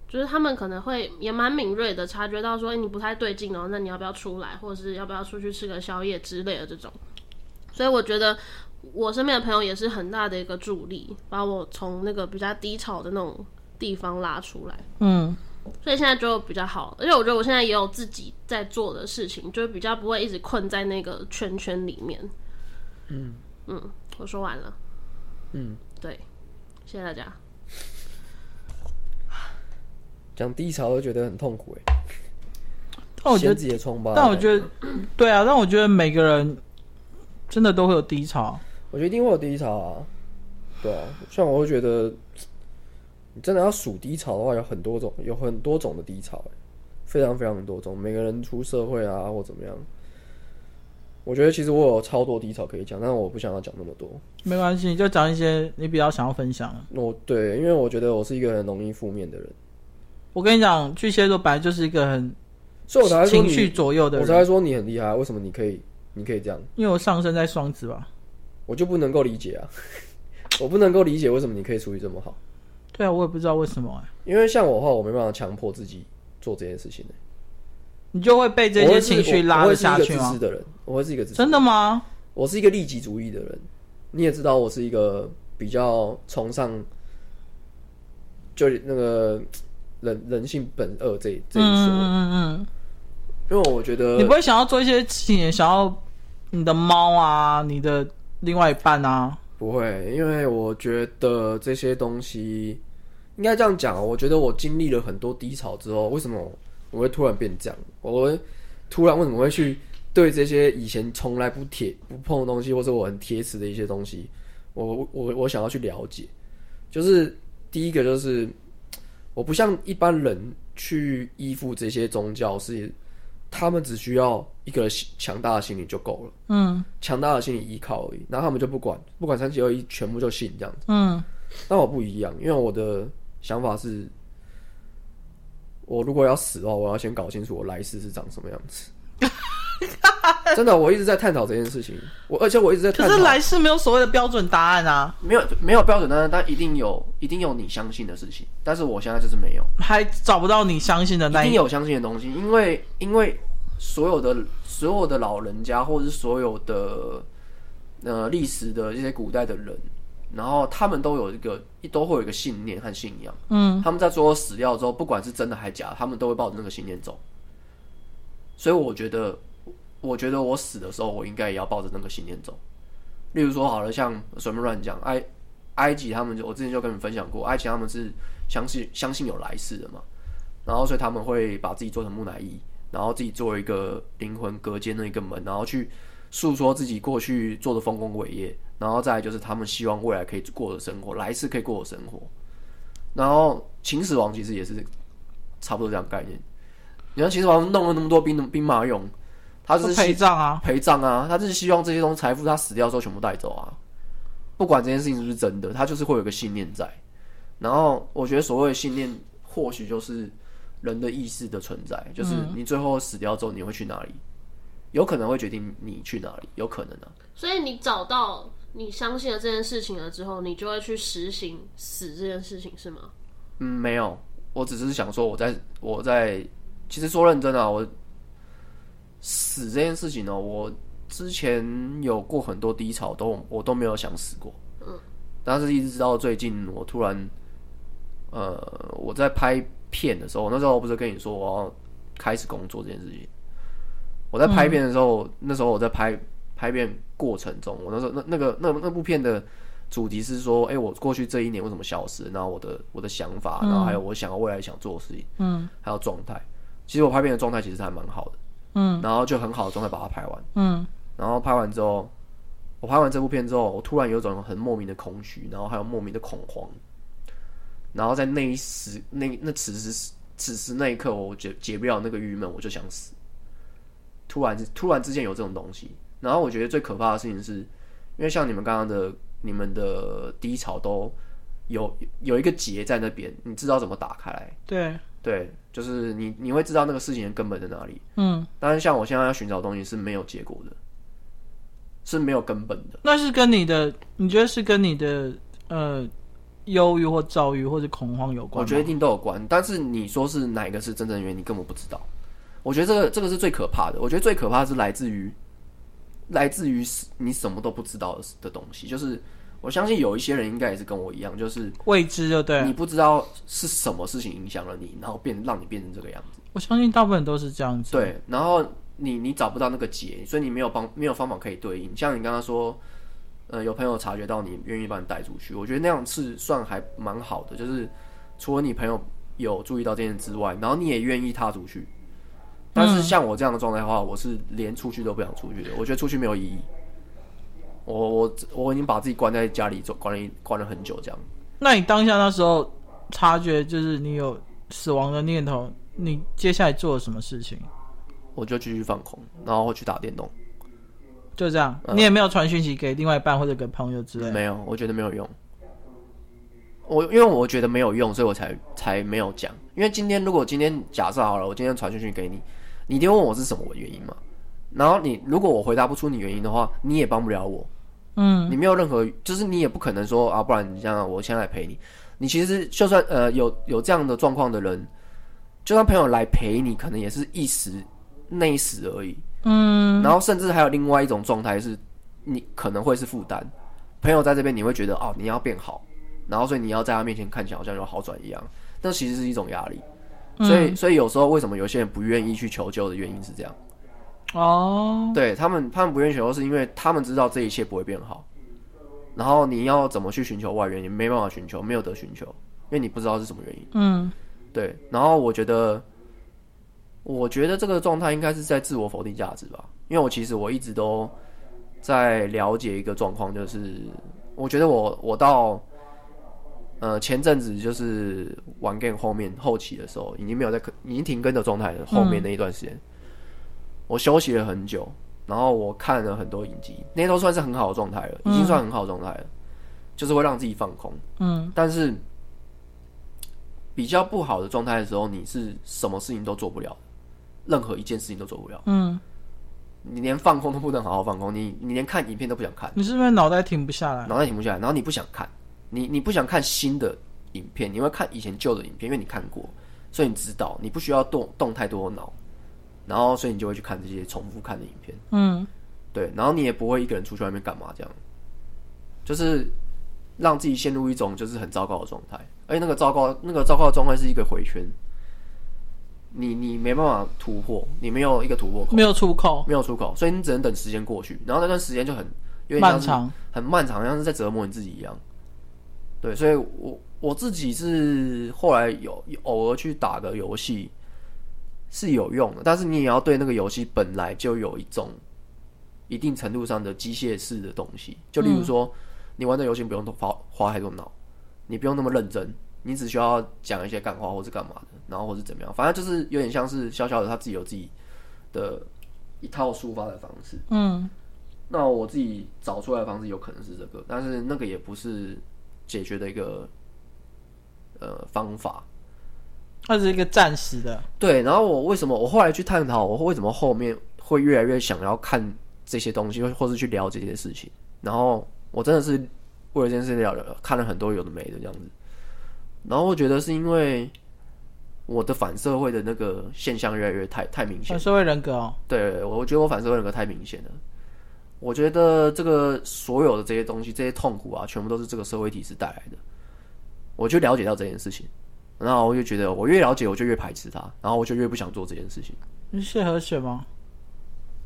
就是他们可能会也蛮敏锐的，察觉到说，欸，你不太对劲哦，那你要不要出来，或者是要不要出去吃个宵夜之类的这种。所以我觉得我身边的朋友也是很大的一个助力，把我从那个比较低潮的那种地方拉出来。嗯，所以现在就比较好，而且我觉得我现在也有自己在做的事情，就比较不会一直困在那个圈圈里面。嗯嗯，我说完了。嗯，对，谢谢大家。讲低潮都觉得很痛苦哎，但我觉得自己的疮疤。但我觉得，对啊，但我觉得每个人真的都会有低潮。我觉得一定会有低潮啊，对啊。像我会觉得，你真的要数低潮的话，有很多种，有很多种的低潮，非常非常多种。每个人出社会啊，或怎么样，我觉得其实我有超多低潮可以讲，但是我不想要讲那么多。没关系，你就讲一些你比较想要分享的。我对，因为我觉得我是一个很容易负面的人。我跟你讲，巨蟹座本来就是一个很，所以我才情绪左右的人。我才说你很厉害，为什么你可以，你可以这样？因为我上升在双子吧，我就不能够理解啊，我不能够理解为什么你可以处理这么好。对啊，我也不知道为什么哎。因为像我的话，我没办法强迫自己做这件事情。你就会被这些情绪拉下去吗？我会是一个自私的人，我会是一个自私。真的吗？我是一个利己主义的人。你也知道，我是一个比较崇尚，就那个。人人性本恶这这一说，嗯嗯嗯，因为我觉得你不会想要做一些事情，想要你的猫啊，你的另外一半啊，不会，因为我觉得这些东西应该这样讲。我觉得我经历了很多低潮之后，为什么我会突然变这样？我会突然为什么会去对这些以前从来不铁不碰的东西，或者我很铁齿的一些东西，我我我想要去了解。就是第一个就是。我不像一般人去依附这些宗教，是他们只需要一个强大的心理就够了，嗯，强大的心理依靠而已，然后他们就不管，不管三七二一，全部就信这样子，嗯。但我不一样，因为我的想法是，我如果要死的话，我要先搞清楚我来世是长什么样子。真的，我一直在探讨这件事情。我而且我一直在探讨，可是来世没有所谓的标准答案啊，没有没有标准答案，但一定有一定有你相信的事情。但是我现在就是没有，还找不到你相信的那一，一定有相信的东西，因为因为所有的所有的老人家，或者是所有的呃历史的这些古代的人，然后他们都有一个都会有一个信念和信仰。嗯，他们在最后死掉之后，不管是真的还是假的，他们都会抱着那个信念走。所以我觉得，我觉得我死的时候，我应该也要抱着那个信念走。例如说，好了，像随便乱讲，埃埃及他们就我之前就跟你们分享过，埃及他们是相信相信有来世的嘛，然后所以他们会把自己做成木乃伊，然后自己做一个灵魂隔间的一个门，然后去诉说自己过去做的丰功伟业，然后再就是他们希望未来可以过的生活，来世可以过的生活。然后秦始皇其实也是差不多这样概念。你看秦始皇弄了那么多兵兵马俑。他是陪葬啊，陪葬啊，他就是希望这些东西财富他死掉之后全部带走啊，不管这件事情是不是真的，他就是会有个信念在。然后我觉得所谓的信念，或许就是人的意识的存在，就是你最后死掉之后你会去哪里，有可能会决定你去哪里，有可能啊。所以你找到你相信了这件事情了之后，你就会去实行死这件事情，是吗？嗯，没有，我只是想说，我在我在，其实说认真啊，我。死这件事情呢，我之前有过很多低潮，都我都没有想死过。嗯，但是一直到最近，我突然，呃，我在拍片的时候，那时候我不是跟你说我要开始工作这件事情。我在拍片的时候，嗯、那时候我在拍拍片过程中，我那时候那那个那那部片的主题是说，哎、欸，我过去这一年为什么消失？然后我的我的想法，然后还有我想要未来想做的事情，嗯，还有状态。其实我拍片的状态其实还蛮好的。嗯，然后就很好的状态把它拍完。嗯，然后拍完之后，我拍完这部片之后，我突然有种很莫名的空虚，然后还有莫名的恐慌。然后在那一时，那那此时此时那一刻，我解解不了那个郁闷，我就想死。突然突然之间有这种东西，然后我觉得最可怕的事情是，因为像你们刚刚的你们的低潮都有有一个结在那边，你知道怎么打开来？对。对，就是你，你会知道那个事情的根本在哪里。嗯，但是像我现在要寻找东西是没有结果的，是没有根本的。那是跟你的，你觉得是跟你的呃忧郁或躁郁或者恐慌有关？我觉得一定都有关，但是你说是哪一个是真正原因，你根本不知道。我觉得这个这个是最可怕的。我觉得最可怕的是来自于来自于你什么都不知道的的东西，就是。我相信有一些人应该也是跟我一样，就是未知，就对，你不知道是什么事情影响了你，然后变让你变成这个样子。我相信大部分都是这样子。对，然后你你找不到那个结，所以你没有帮没有方法可以对应。像你刚刚说，呃，有朋友察觉到你愿意把你带出去，我觉得那样是算还蛮好的。就是除了你朋友有注意到这件事之外，然后你也愿意踏出去。但是像我这样的状态的话，我是连出去都不想出去的。我觉得出去没有意义。我我我已经把自己关在家里，关了关了很久，这样。那你当下那时候察觉就是你有死亡的念头，你接下来做了什么事情？我就继续放空，然后去打电动，就这样。嗯、你也没有传讯息给另外一半或者给朋友之类的？没有，我觉得没有用。我因为我觉得没有用，所以我才才没有讲。因为今天如果今天假设好了，我今天传讯息给你，你一定问我是什么原因嘛？然后你如果我回答不出你原因的话，你也帮不了我。嗯，你没有任何，就是你也不可能说啊，不然你这样，我先来陪你。你其实就算呃有有这样的状况的人，就算朋友来陪你，可能也是一时那一时而已。嗯，然后甚至还有另外一种状态是，你可能会是负担。朋友在这边，你会觉得哦，你要变好，然后所以你要在他面前看起来好像有好转一样，那其实是一种压力。所以，所以有时候为什么有些人不愿意去求救的原因是这样。哦，oh. 对他们，他们不愿意寻求，是因为他们知道这一切不会变好。然后你要怎么去寻求外援，也没办法寻求，没有得寻求，因为你不知道是什么原因。嗯，对。然后我觉得，我觉得这个状态应该是在自我否定价值吧。因为我其实我一直都在了解一个状况，就是我觉得我我到呃前阵子就是玩 game 后面后期的时候，已经没有在已经停更的状态了。后面那一段时间。嗯我休息了很久，然后我看了很多影集，那些都算是很好的状态了，已经算很好的状态了，嗯、就是会让自己放空。嗯，但是比较不好的状态的时候，你是什么事情都做不了，任何一件事情都做不了。嗯，你连放空都不能好好放空，你你连看影片都不想看，你是不是脑袋停不下来？脑袋停不下来，然后你不想看，你你不想看新的影片，你会看以前旧的影片，因为你看过，所以你知道你不需要动动太多脑。然后，所以你就会去看这些重复看的影片。嗯，对。然后你也不会一个人出去外面干嘛，这样。就是让自己陷入一种就是很糟糕的状态，而且那个糟糕那个糟糕的状态是一个回圈，你你没办法突破，你没有一个突破口，没有出口，没有出口，所以你只能等时间过去，然后那段时间就很有点漫长，很漫长，像是在折磨你自己一样。对，所以我我自己是后来有偶尔去打个游戏是有用的，但是你也要对那个游戏本来就有一种一定程度上的机械式的东西，就例如说。嗯你玩的游戏不用花花太多脑，你不用那么认真，你只需要讲一些干话或是干嘛的，然后或是怎么样，反正就是有点像是小小的他自己有自己的一套抒发的方式。嗯，那我自己找出来的方式有可能是这个，但是那个也不是解决的一个呃方法，它是一个暂时的。对，然后我为什么我后来去探讨，我为什么后面会越来越想要看这些东西，或是去聊这些事情，然后。我真的是为了这件事聊了，看了很多有的没的这样子，然后我觉得是因为我的反社会的那个现象越来越太太明显。反社会人格哦，对，我觉得我反社会人格太明显了。我觉得这个所有的这些东西，这些痛苦啊，全部都是这个社会体制带来的。我就了解到这件事情，然后我就觉得我越了解，我就越排斥它，然后我就越不想做这件事情。你谢和弦吗？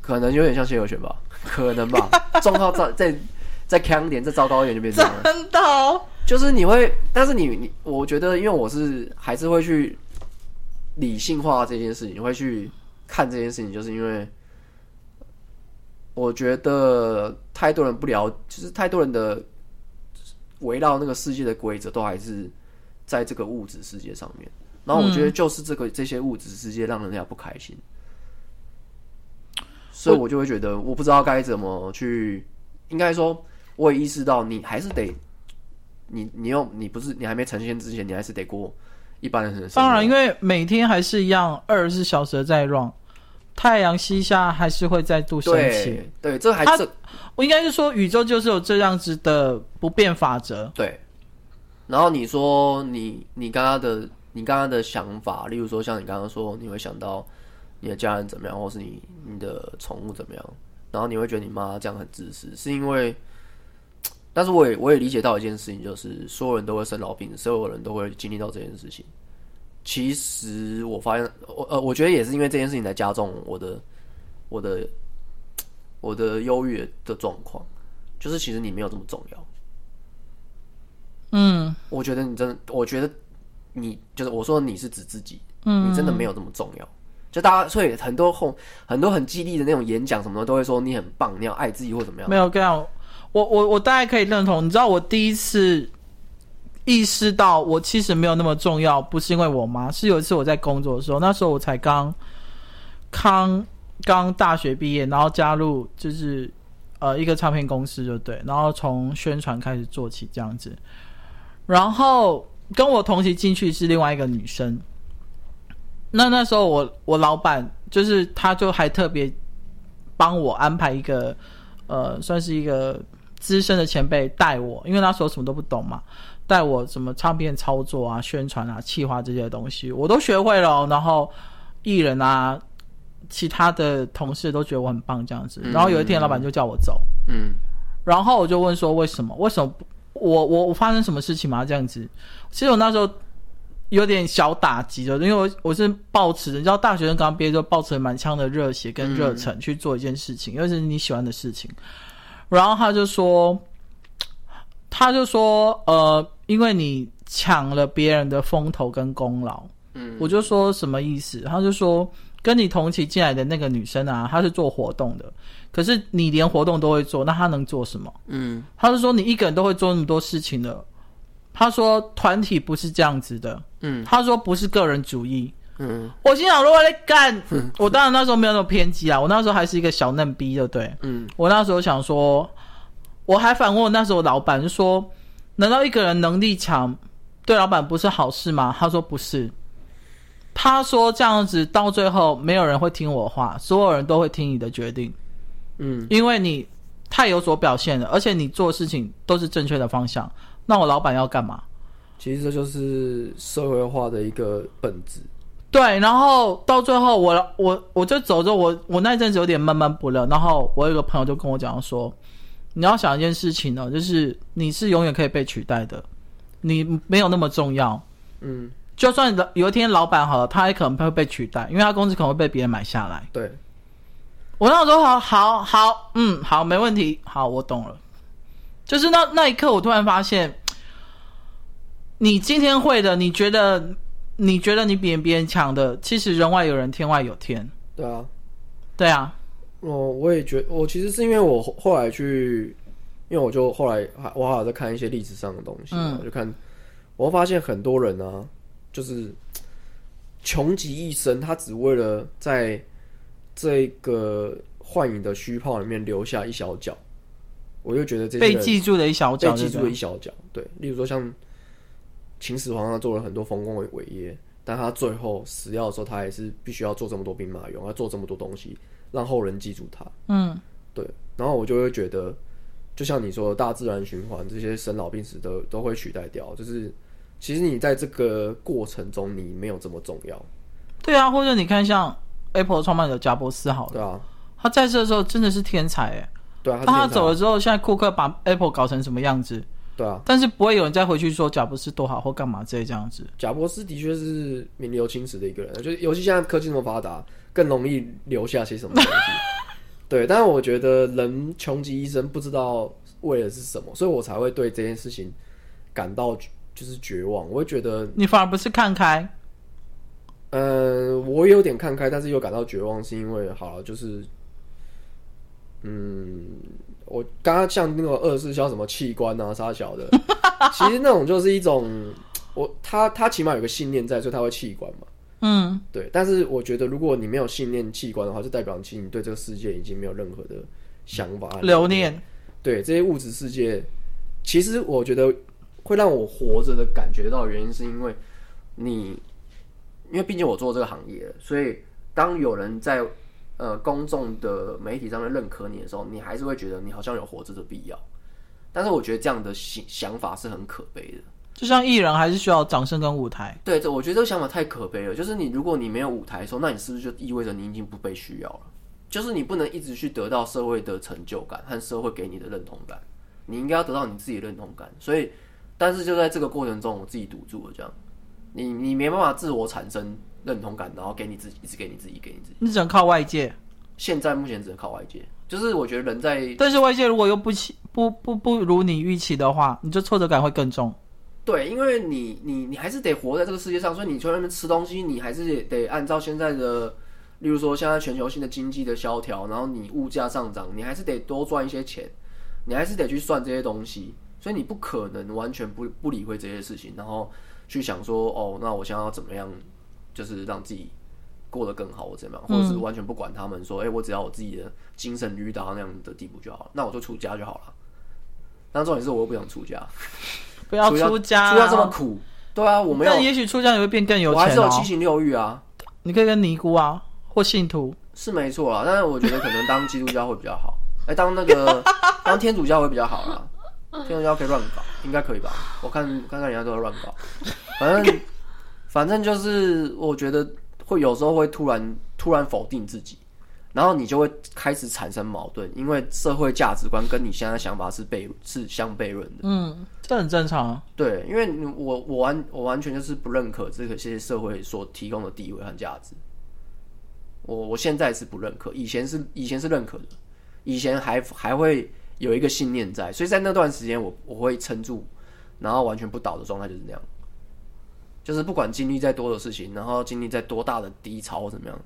可能有点像谢和弦吧，可能吧。状况再再。再强一点，再糟糕一点就变成这样了。真的哦，就是你会，但是你你，我觉得，因为我是还是会去理性化这件事情，会去看这件事情，就是因为我觉得太多人不了，就是太多人的围绕那个世界的规则都还是在这个物质世界上面，然后我觉得就是这个这些物质世界让人家不开心，所以我就会觉得我不知道该怎么去，应该说。我也意识到，你还是得，你你又你不是你还没成仙之前，你还是得过一般人的生活。当然，因为每天还是一样，二十四小时在 run，太阳西下还是会再度升起。对，这还是我应该是说，宇宙就是有这样子的不变法则。对。然后你说你你刚刚的你刚刚的想法，例如说像你刚刚说，你会想到你的家人怎么样，或是你你的宠物怎么样，然后你会觉得你妈这样很自私，是因为。但是我也我也理解到一件事情，就是所有人都会生老病，所有人都会经历到这件事情。其实我发现，我呃，我觉得也是因为这件事情来加重我的我的我的忧郁的状况。就是其实你没有这么重要。嗯，我觉得你真的，我觉得你就是我说你是指自己，嗯，你真的没有这么重要。就大家所以很多后很多很激励的那种演讲什么的，都会说你很棒，你要爱自己或怎么样。没有这样。我我我大概可以认同，你知道我第一次意识到我其实没有那么重要，不是因为我妈，是有一次我在工作的时候，那时候我才刚刚刚大学毕业，然后加入就是呃一个唱片公司就对，然后从宣传开始做起这样子，然后跟我同期进去是另外一个女生，那那时候我我老板就是他就还特别帮我安排一个呃算是一个。资深的前辈带我，因为那时候什么都不懂嘛，带我什么唱片操作啊、宣传啊、企划这些东西，我都学会了。然后艺人啊、其他的同事都觉得我很棒，这样子。然后有一天，老板就叫我走，嗯，然后我就问说：为什么？为什么不？我我我发生什么事情吗？这样子。其实我那时候有点小打击的，因为我我是抱持着，你知道，大学生刚毕业就抱持满腔的热血跟热忱去做一件事情，尤其是你喜欢的事情。然后他就说，他就说，呃，因为你抢了别人的风头跟功劳，嗯，我就说什么意思？他就说，跟你同期进来的那个女生啊，她是做活动的，可是你连活动都会做，那她能做什么？嗯，她是说你一个人都会做那么多事情的，她说团体不是这样子的，嗯，她说不是个人主义。嗯，我心想，如果在干，我当然那时候没有那么偏激啊，我那时候还是一个小嫩逼，对不对？嗯，我那时候想说，我还反问我那时候老板说，难道一个人能力强，对老板不是好事吗？他说不是，他说这样子到最后没有人会听我话，所有人都会听你的决定，嗯，因为你太有所表现了，而且你做事情都是正确的方向，那我老板要干嘛？其实这就是社会化的一个本质。对，然后到最后我，我我我就走着，我我那阵子有点闷闷不乐。然后我有一个朋友就跟我讲说，你要想一件事情哦，就是你是永远可以被取代的，你没有那么重要。嗯，就算有一天老板好了，他也可能会被取代，因为他公司可能会被别人买下来。对，我那时候好好好，嗯，好，没问题，好，我懂了。就是那那一刻，我突然发现，你今天会的，你觉得你觉得你比别人强的，其实人外有人，天外有天。对啊，对啊。哦，我也觉得，我其实是因为我后来去，因为我就后来还我好像在看一些历史上的东西，嗯，就看，我发现很多人啊，就是穷极一生，他只为了在这个幻影的虚泡里面留下一小角。我就觉得这些被记住的一小角，被记住的一小角，对，例如说像秦始皇，他做了很多丰功伟业，但他最后死掉的时候，他还是必须要做这么多兵马俑，要做这么多东西，让后人记住他。嗯，对。然后我就会觉得，就像你说的，大自然循环，这些生老病死都都会取代掉。就是其实你在这个过程中，你没有这么重要。对啊，或者你看像 Apple 创办者贾伯斯，好了，对啊，他在这的时候真的是天才哎。对啊，当他走了之后，现在库克把 Apple 搞成什么样子？对啊，但是不会有人再回去说贾伯斯多好或干嘛之类这样子。贾伯斯的确是名留青史的一个人，就是尤其现在科技那么发达，更容易留下些什么东西。对，但是我觉得人穷极一生不知道为了是什么，所以我才会对这件事情感到就是绝望。我会觉得你反而不是看开。呃，我有点看开，但是又感到绝望，是因为好了，就是。嗯，我刚刚像那个二十四孝什么器官啊、杀小的，其实那种就是一种，我他他起码有个信念在，所以他会器官嘛。嗯，对。但是我觉得，如果你没有信念器官的话，就代表其实你对这个世界已经没有任何的想法留念。对这些物质世界，其实我觉得会让我活着的感觉到原因，是因为你，因为毕竟我做这个行业，所以当有人在。呃，公众的媒体上面认可你的时候，你还是会觉得你好像有活着的必要。但是我觉得这样的想想法是很可悲的。就像艺人还是需要掌声跟舞台。对，这我觉得这个想法太可悲了。就是你，如果你没有舞台的时候，那你是不是就意味着你已经不被需要了？就是你不能一直去得到社会的成就感和社会给你的认同感。你应该要得到你自己的认同感。所以，但是就在这个过程中，我自己堵住了。这样，你你没办法自我产生。认同感，然后给你自己，一直给你自己，给你自己。你只能靠外界。现在目前只能靠外界，就是我觉得人在。但是外界如果又不期不不不如你预期的话，你就挫折感会更重。对，因为你你你还是得活在这个世界上，所以你去外面吃东西，你还是得得按照现在的，例如说现在全球性的经济的萧条，然后你物价上涨，你还是得多赚一些钱，你还是得去算这些东西，所以你不可能完全不不理会这些事情，然后去想说哦，那我想要怎么样？就是让自己过得更好，或怎么样，或者是完全不管他们说，哎、我只要我自己的精神遇到那样的地步就好了，那我就出家就好了。但重点是，我又不想出家，不要出家，出家这么苦。对啊，我们要。但也许出家你会变更有钱，哦，我还是有七情六欲啊。你可以跟尼姑啊，或信徒是没错啊。但是我觉得可能当基督教会比较好，哎、欸，当那个 当天主教会比较好啦。天主教可以乱搞，应该可以吧？我看看看人家都在乱搞，反正。反正就是，我觉得会有时候会突然突然否定自己，然后你就会开始产生矛盾，因为社会价值观跟你现在想法是悖是相悖论的。嗯，这很正常啊。对，因为我我完我完全就是不认可这个些社会所提供的地位和价值。我我现在是不认可，以前是以前是认可的，以前还还会有一个信念在，所以在那段时间我我会撑住，然后完全不倒的状态就是那样。就是不管经历再多的事情，然后经历再多大的低潮或怎么样，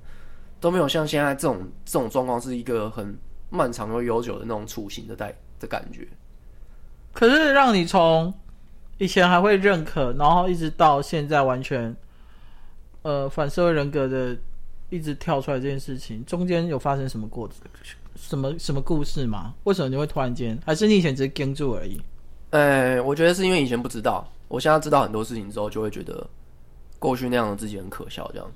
都没有像现在这种这种状况是一个很漫长又悠久的那种处刑的代的感觉。可是让你从以前还会认可，然后一直到现在完全呃反社会人格的一直跳出来这件事情，中间有发生什么过什么什么故事吗？为什么你会突然间？还是你以前只是盯住而已？呃，我觉得是因为以前不知道。我现在知道很多事情之后，就会觉得过去那样的自己很可笑。这样，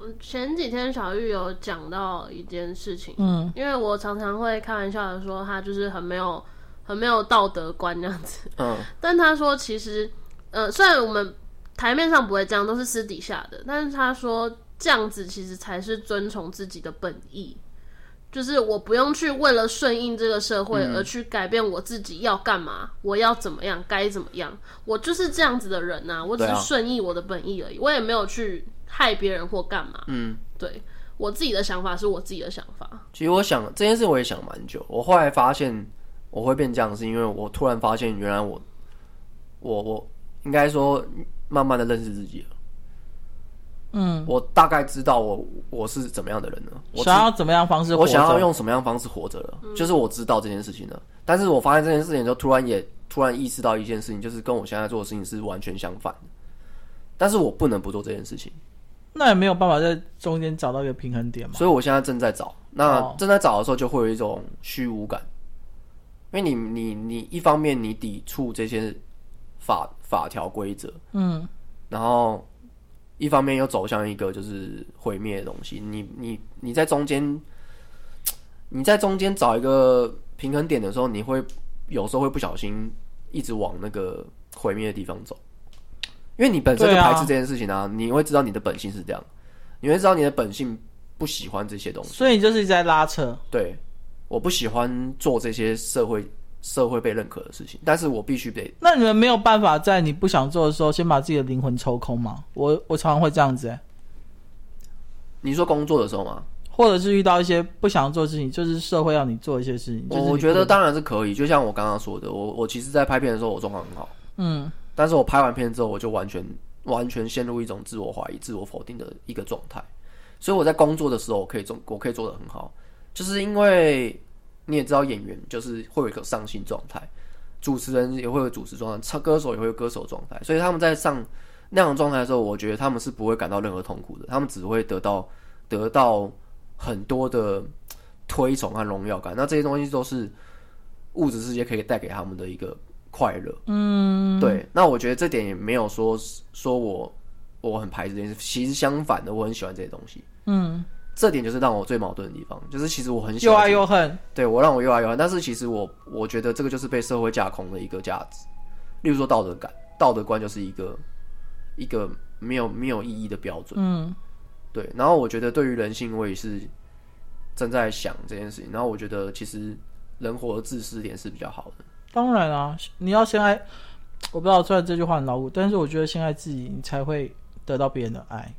嗯，前几天小玉有讲到一件事情，嗯，因为我常常会开玩笑的说他就是很没有、很没有道德观这样子，嗯，但他说其实，呃，虽然我们台面上不会这样，都是私底下的，但是他说这样子其实才是遵从自己的本意。就是我不用去为了顺应这个社会而去改变我自己要干嘛，嗯、我要怎么样，该怎么样，我就是这样子的人呐、啊。我只是顺应我的本意而已，我也没有去害别人或干嘛。嗯，对，我自己的想法是我自己的想法。其实我想这件事我也想蛮久，我后来发现我会变这样，是因为我突然发现原来我我我应该说慢慢的认识自己了。嗯，我大概知道我我是怎么样的人了。我想要怎么样方式活着？我想要用什么样方式活着了？嗯、就是我知道这件事情了。但是我发现这件事情就突然也突然意识到一件事情，就是跟我现在做的事情是完全相反的。但是我不能不做这件事情。那也没有办法在中间找到一个平衡点嘛。所以我现在正在找。那正在找的时候，就会有一种虚无感，因为你你你一方面你抵触这些法法条规则，嗯，然后。一方面又走向一个就是毁灭的东西，你你你在中间，你在中间找一个平衡点的时候，你会有时候会不小心一直往那个毁灭的地方走，因为你本身就排斥这件事情啊，啊你会知道你的本性是这样，你会知道你的本性不喜欢这些东西，所以你就是在拉扯。对，我不喜欢做这些社会。社会被认可的事情，但是我必须得。那你们没有办法在你不想做的时候，先把自己的灵魂抽空吗？我我常常会这样子、欸。你说工作的时候吗？或者是遇到一些不想做的事情，就是社会要你做一些事情。就是、我觉得当然是可以，就像我刚刚说的，我我其实，在拍片的时候，我状况很好。嗯。但是我拍完片之后，我就完全完全陷入一种自我怀疑、自我否定的一个状态。所以我在工作的时候，我可以做，我可以做得很好，就是因为。你也知道，演员就是会有一个上心状态，主持人也会有主持状态，唱歌手也会有歌手状态，所以他们在上那样的状态的时候，我觉得他们是不会感到任何痛苦的，他们只会得到得到很多的推崇和荣耀感。那这些东西都是物质世界可以带给他们的一个快乐。嗯，对。那我觉得这点也没有说说我我很排斥这件事，其实相反的，我很喜欢这些东西。嗯。这点就是让我最矛盾的地方，就是其实我很喜欢，又爱又恨。对，我让我又爱又恨，但是其实我我觉得这个就是被社会架空的一个价值，例如说道德感、道德观就是一个一个没有没有意义的标准。嗯，对。然后我觉得对于人性，我也是正在想这件事情。然后我觉得其实人活得自私点是比较好的。当然啊，你要先爱，我不知道虽然这句话很牢固，但是我觉得先爱自己，你才会得到别人的爱。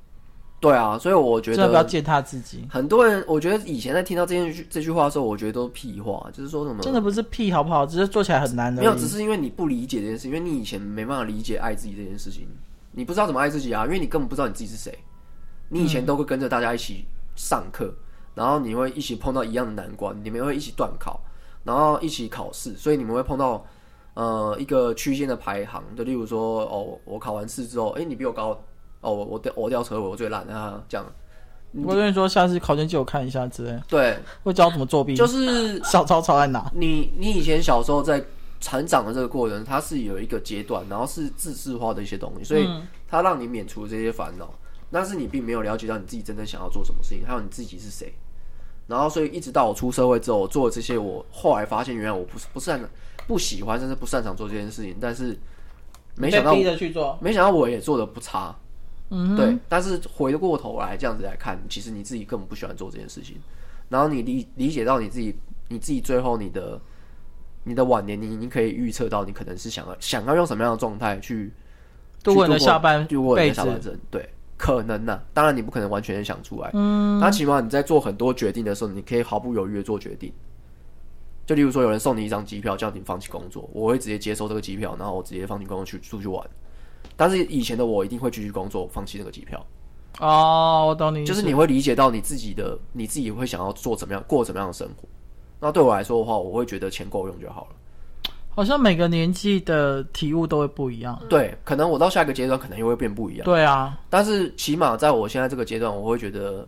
对啊，所以我觉得不要践踏自己。很多人，我觉得以前在听到这件这句话的时候，我觉得都是屁话，就是说什么真的不是屁，好不好？只是做起来很难的。没有，只是因为你不理解这件事，因为你以前没办法理解爱自己这件事情，你不知道怎么爱自己啊，因为你根本不知道你自己是谁。你以前都会跟着大家一起上课，嗯、然后你会一起碰到一样的难关，你们会一起断考，然后一起考试，所以你们会碰到呃一个区间的排行，就例如说哦，我考完试之后，哎，你比我高。哦，我我掉我掉车尾，我最烂啊！这样，我跟你说，下次考卷借我看一下之类。对，会教怎么作弊，就是 小抄抄在哪。你你以前小时候在成长的这个过程，它是有一个阶段，然后是自制化的一些东西，所以它让你免除这些烦恼。但是你并没有了解到你自己真正想要做什么事情，还有你自己是谁。然后，所以一直到我出社会之后，我做了这些，我后来发现，原来我不是不擅长、不喜欢，甚至不擅长做这件事情。但是没想到，没想到我也做的不差。嗯，对，但是回过头来这样子来看，其实你自己根本不喜欢做这件事情，然后你理理解到你自己，你自己最后你的你的晚年，你你可以预测到你可能是想要想要用什么样的状态去度过你的下半度过你的下半生，对，可能呢、啊，当然你不可能完全想出来，嗯，那起码你在做很多决定的时候，你可以毫不犹豫的做决定，就例如说有人送你一张机票，叫你放弃工作，我会直接接收这个机票，然后我直接放弃工作去出去玩。但是以前的我一定会继续工作，放弃那个机票。哦，我懂你，就是你会理解到你自己的，你自己会想要做怎么样，过怎么样的生活。那对我来说的话，我会觉得钱够用就好了。好像每个年纪的体悟都会不一样。对，可能我到下一个阶段，可能又会变不一样。对啊，但是起码在我现在这个阶段，我会觉得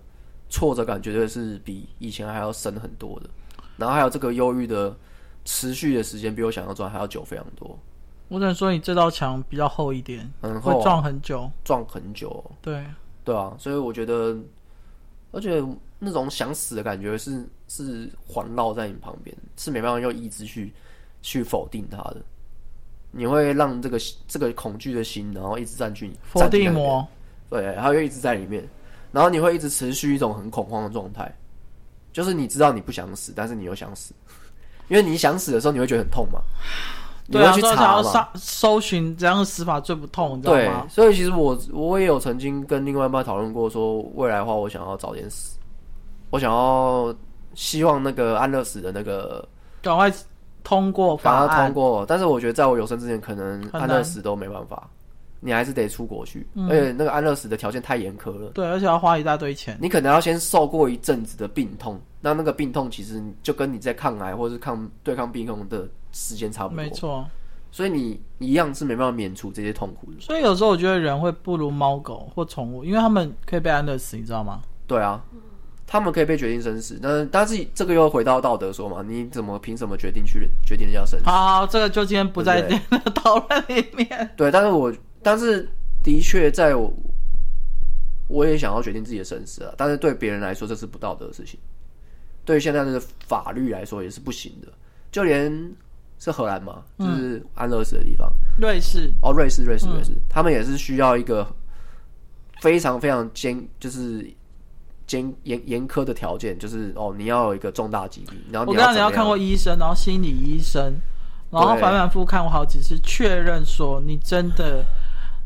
挫折感绝对是比以前还要深很多的。然后还有这个忧郁的持续的时间，比我想象中还要久非常多。我只能说你这道墙比较厚一点，很厚啊，会撞很久，撞很久。对，对啊，所以我觉得，而且那种想死的感觉是是环绕在你旁边，是没办法用意志去去否定它的。你会让这个这个恐惧的心，然后一直占据你，否定魔，对，它会一直在里面，然后你会一直持续一种很恐慌的状态。就是你知道你不想死，但是你又想死，因为你想死的时候，你会觉得很痛嘛。你会去查嘛？啊、搜寻怎样的死法最不痛，你知道吗？对，所以其实我我也有曾经跟另外一半讨论过，说未来的话，我想要早点死，我想要希望那个安乐死的那个赶快通过，赶快通过。但是我觉得在我有生之前，可能安乐死都没办法，你还是得出国去，嗯、而且那个安乐死的条件太严苛了。对，而且要花一大堆钱。你可能要先受过一阵子的病痛，那那个病痛其实就跟你在抗癌或是抗对抗病痛的。时间差不多，没错，所以你一样是没办法免除这些痛苦的。所以有时候我觉得人会不如猫狗或宠物，因为他们可以被安乐死，你知道吗？对啊，他们可以被决定生死，但是但是这个又回到道德说嘛，你怎么凭什么决定去决定人家生死？好，好，这个就今天不在这个讨论里面。对，但是我但是的确在我我也想要决定自己的生死啊，但是对别人来说这是不道德的事情，对于现在的法律来说也是不行的，就连。是荷兰吗？就是安乐死的地方。瑞士哦，瑞士，瑞士，瑞士，他们也是需要一个非常非常艰，就是严严严苛的条件，就是哦，你要有一个重大疾病，然后我刚刚你要看过医生，然后心理医生，然后反反复复看过好几次，确认说你真的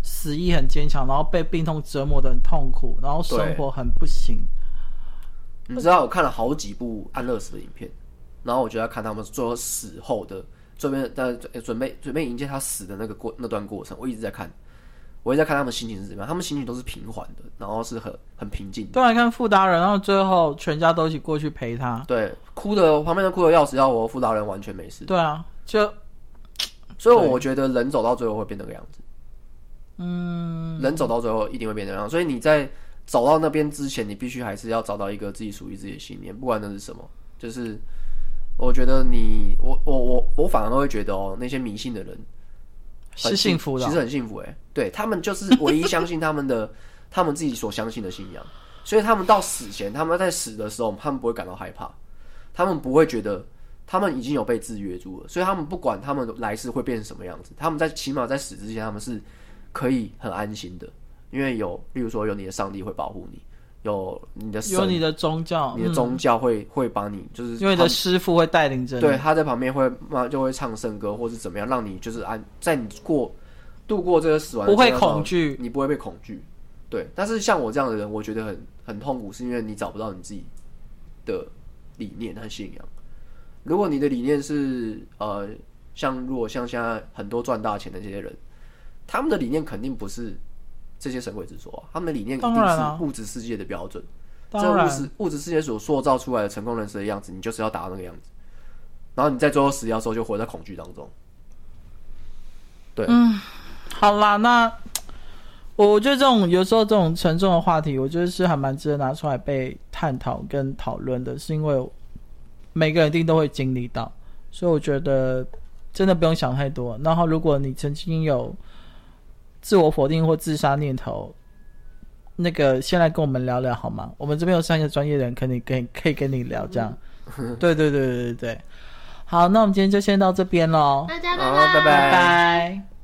死意很坚强，然后被病痛折磨的很痛苦，然后生活很不行。你知道我看了好几部安乐死的影片，然后我就要看他们做死后的。准备在准备准备迎接他死的那个过那段过程，我一直在看，我一直在看他们心情是怎么样。他们心情都是平缓的，然后是很很平静的。对，看傅达人，然后最后全家都一起过去陪他。对，哭的旁边的哭的要死要活，傅达人完全没事。对啊，就 所以我觉得人走到最后会变那个样子。嗯，人走到最后一定会变那个样子。所以你在走到那边之前，你必须还是要找到一个自己属于自己的信念，不管那是什么，就是。我觉得你，我我我我反而会觉得哦，那些迷信的人是幸福的，其实很幸福哎，对，他们就是唯一相信他们的，他们自己所相信的信仰，所以他们到死前，他们在死的时候，他们不会感到害怕，他们不会觉得他们已经有被制约住了，所以他们不管他们来世会变成什么样子，他们在起码在死之前，他们是可以很安心的，因为有，例如说有你的上帝会保护你。有你的有你的宗教，你的宗教会、嗯、会帮你，就是因为你的师傅会带领着你，对，他在旁边会就会唱圣歌，或是怎么样，让你就是安在你过度过这个死亡，不会恐惧，你不会被恐惧。对，但是像我这样的人，我觉得很很痛苦，是因为你找不到你自己的理念和信仰。如果你的理念是呃，像如果像现在很多赚大钱的这些人，他们的理念肯定不是。这些神鬼之说啊，他们的理念一定是物质世界的标准。这物质物质世界所塑造出来的成功人士的样子，你就是要达到那个样子。然后你在最后死掉的时候，就活在恐惧当中。对，嗯，好啦，那我觉得这种有时候这种沉重的话题，我觉得是还蛮值得拿出来被探讨跟讨论的，是因为每个人一定都会经历到，所以我觉得真的不用想太多。然后，如果你曾经有。自我否定或自杀念头，那个先来跟我们聊聊好吗？我们这边有三个专业人，可以跟可以跟你聊这样。对对对对对对，好，那我们今天就先到这边喽。大家拜拜拜拜。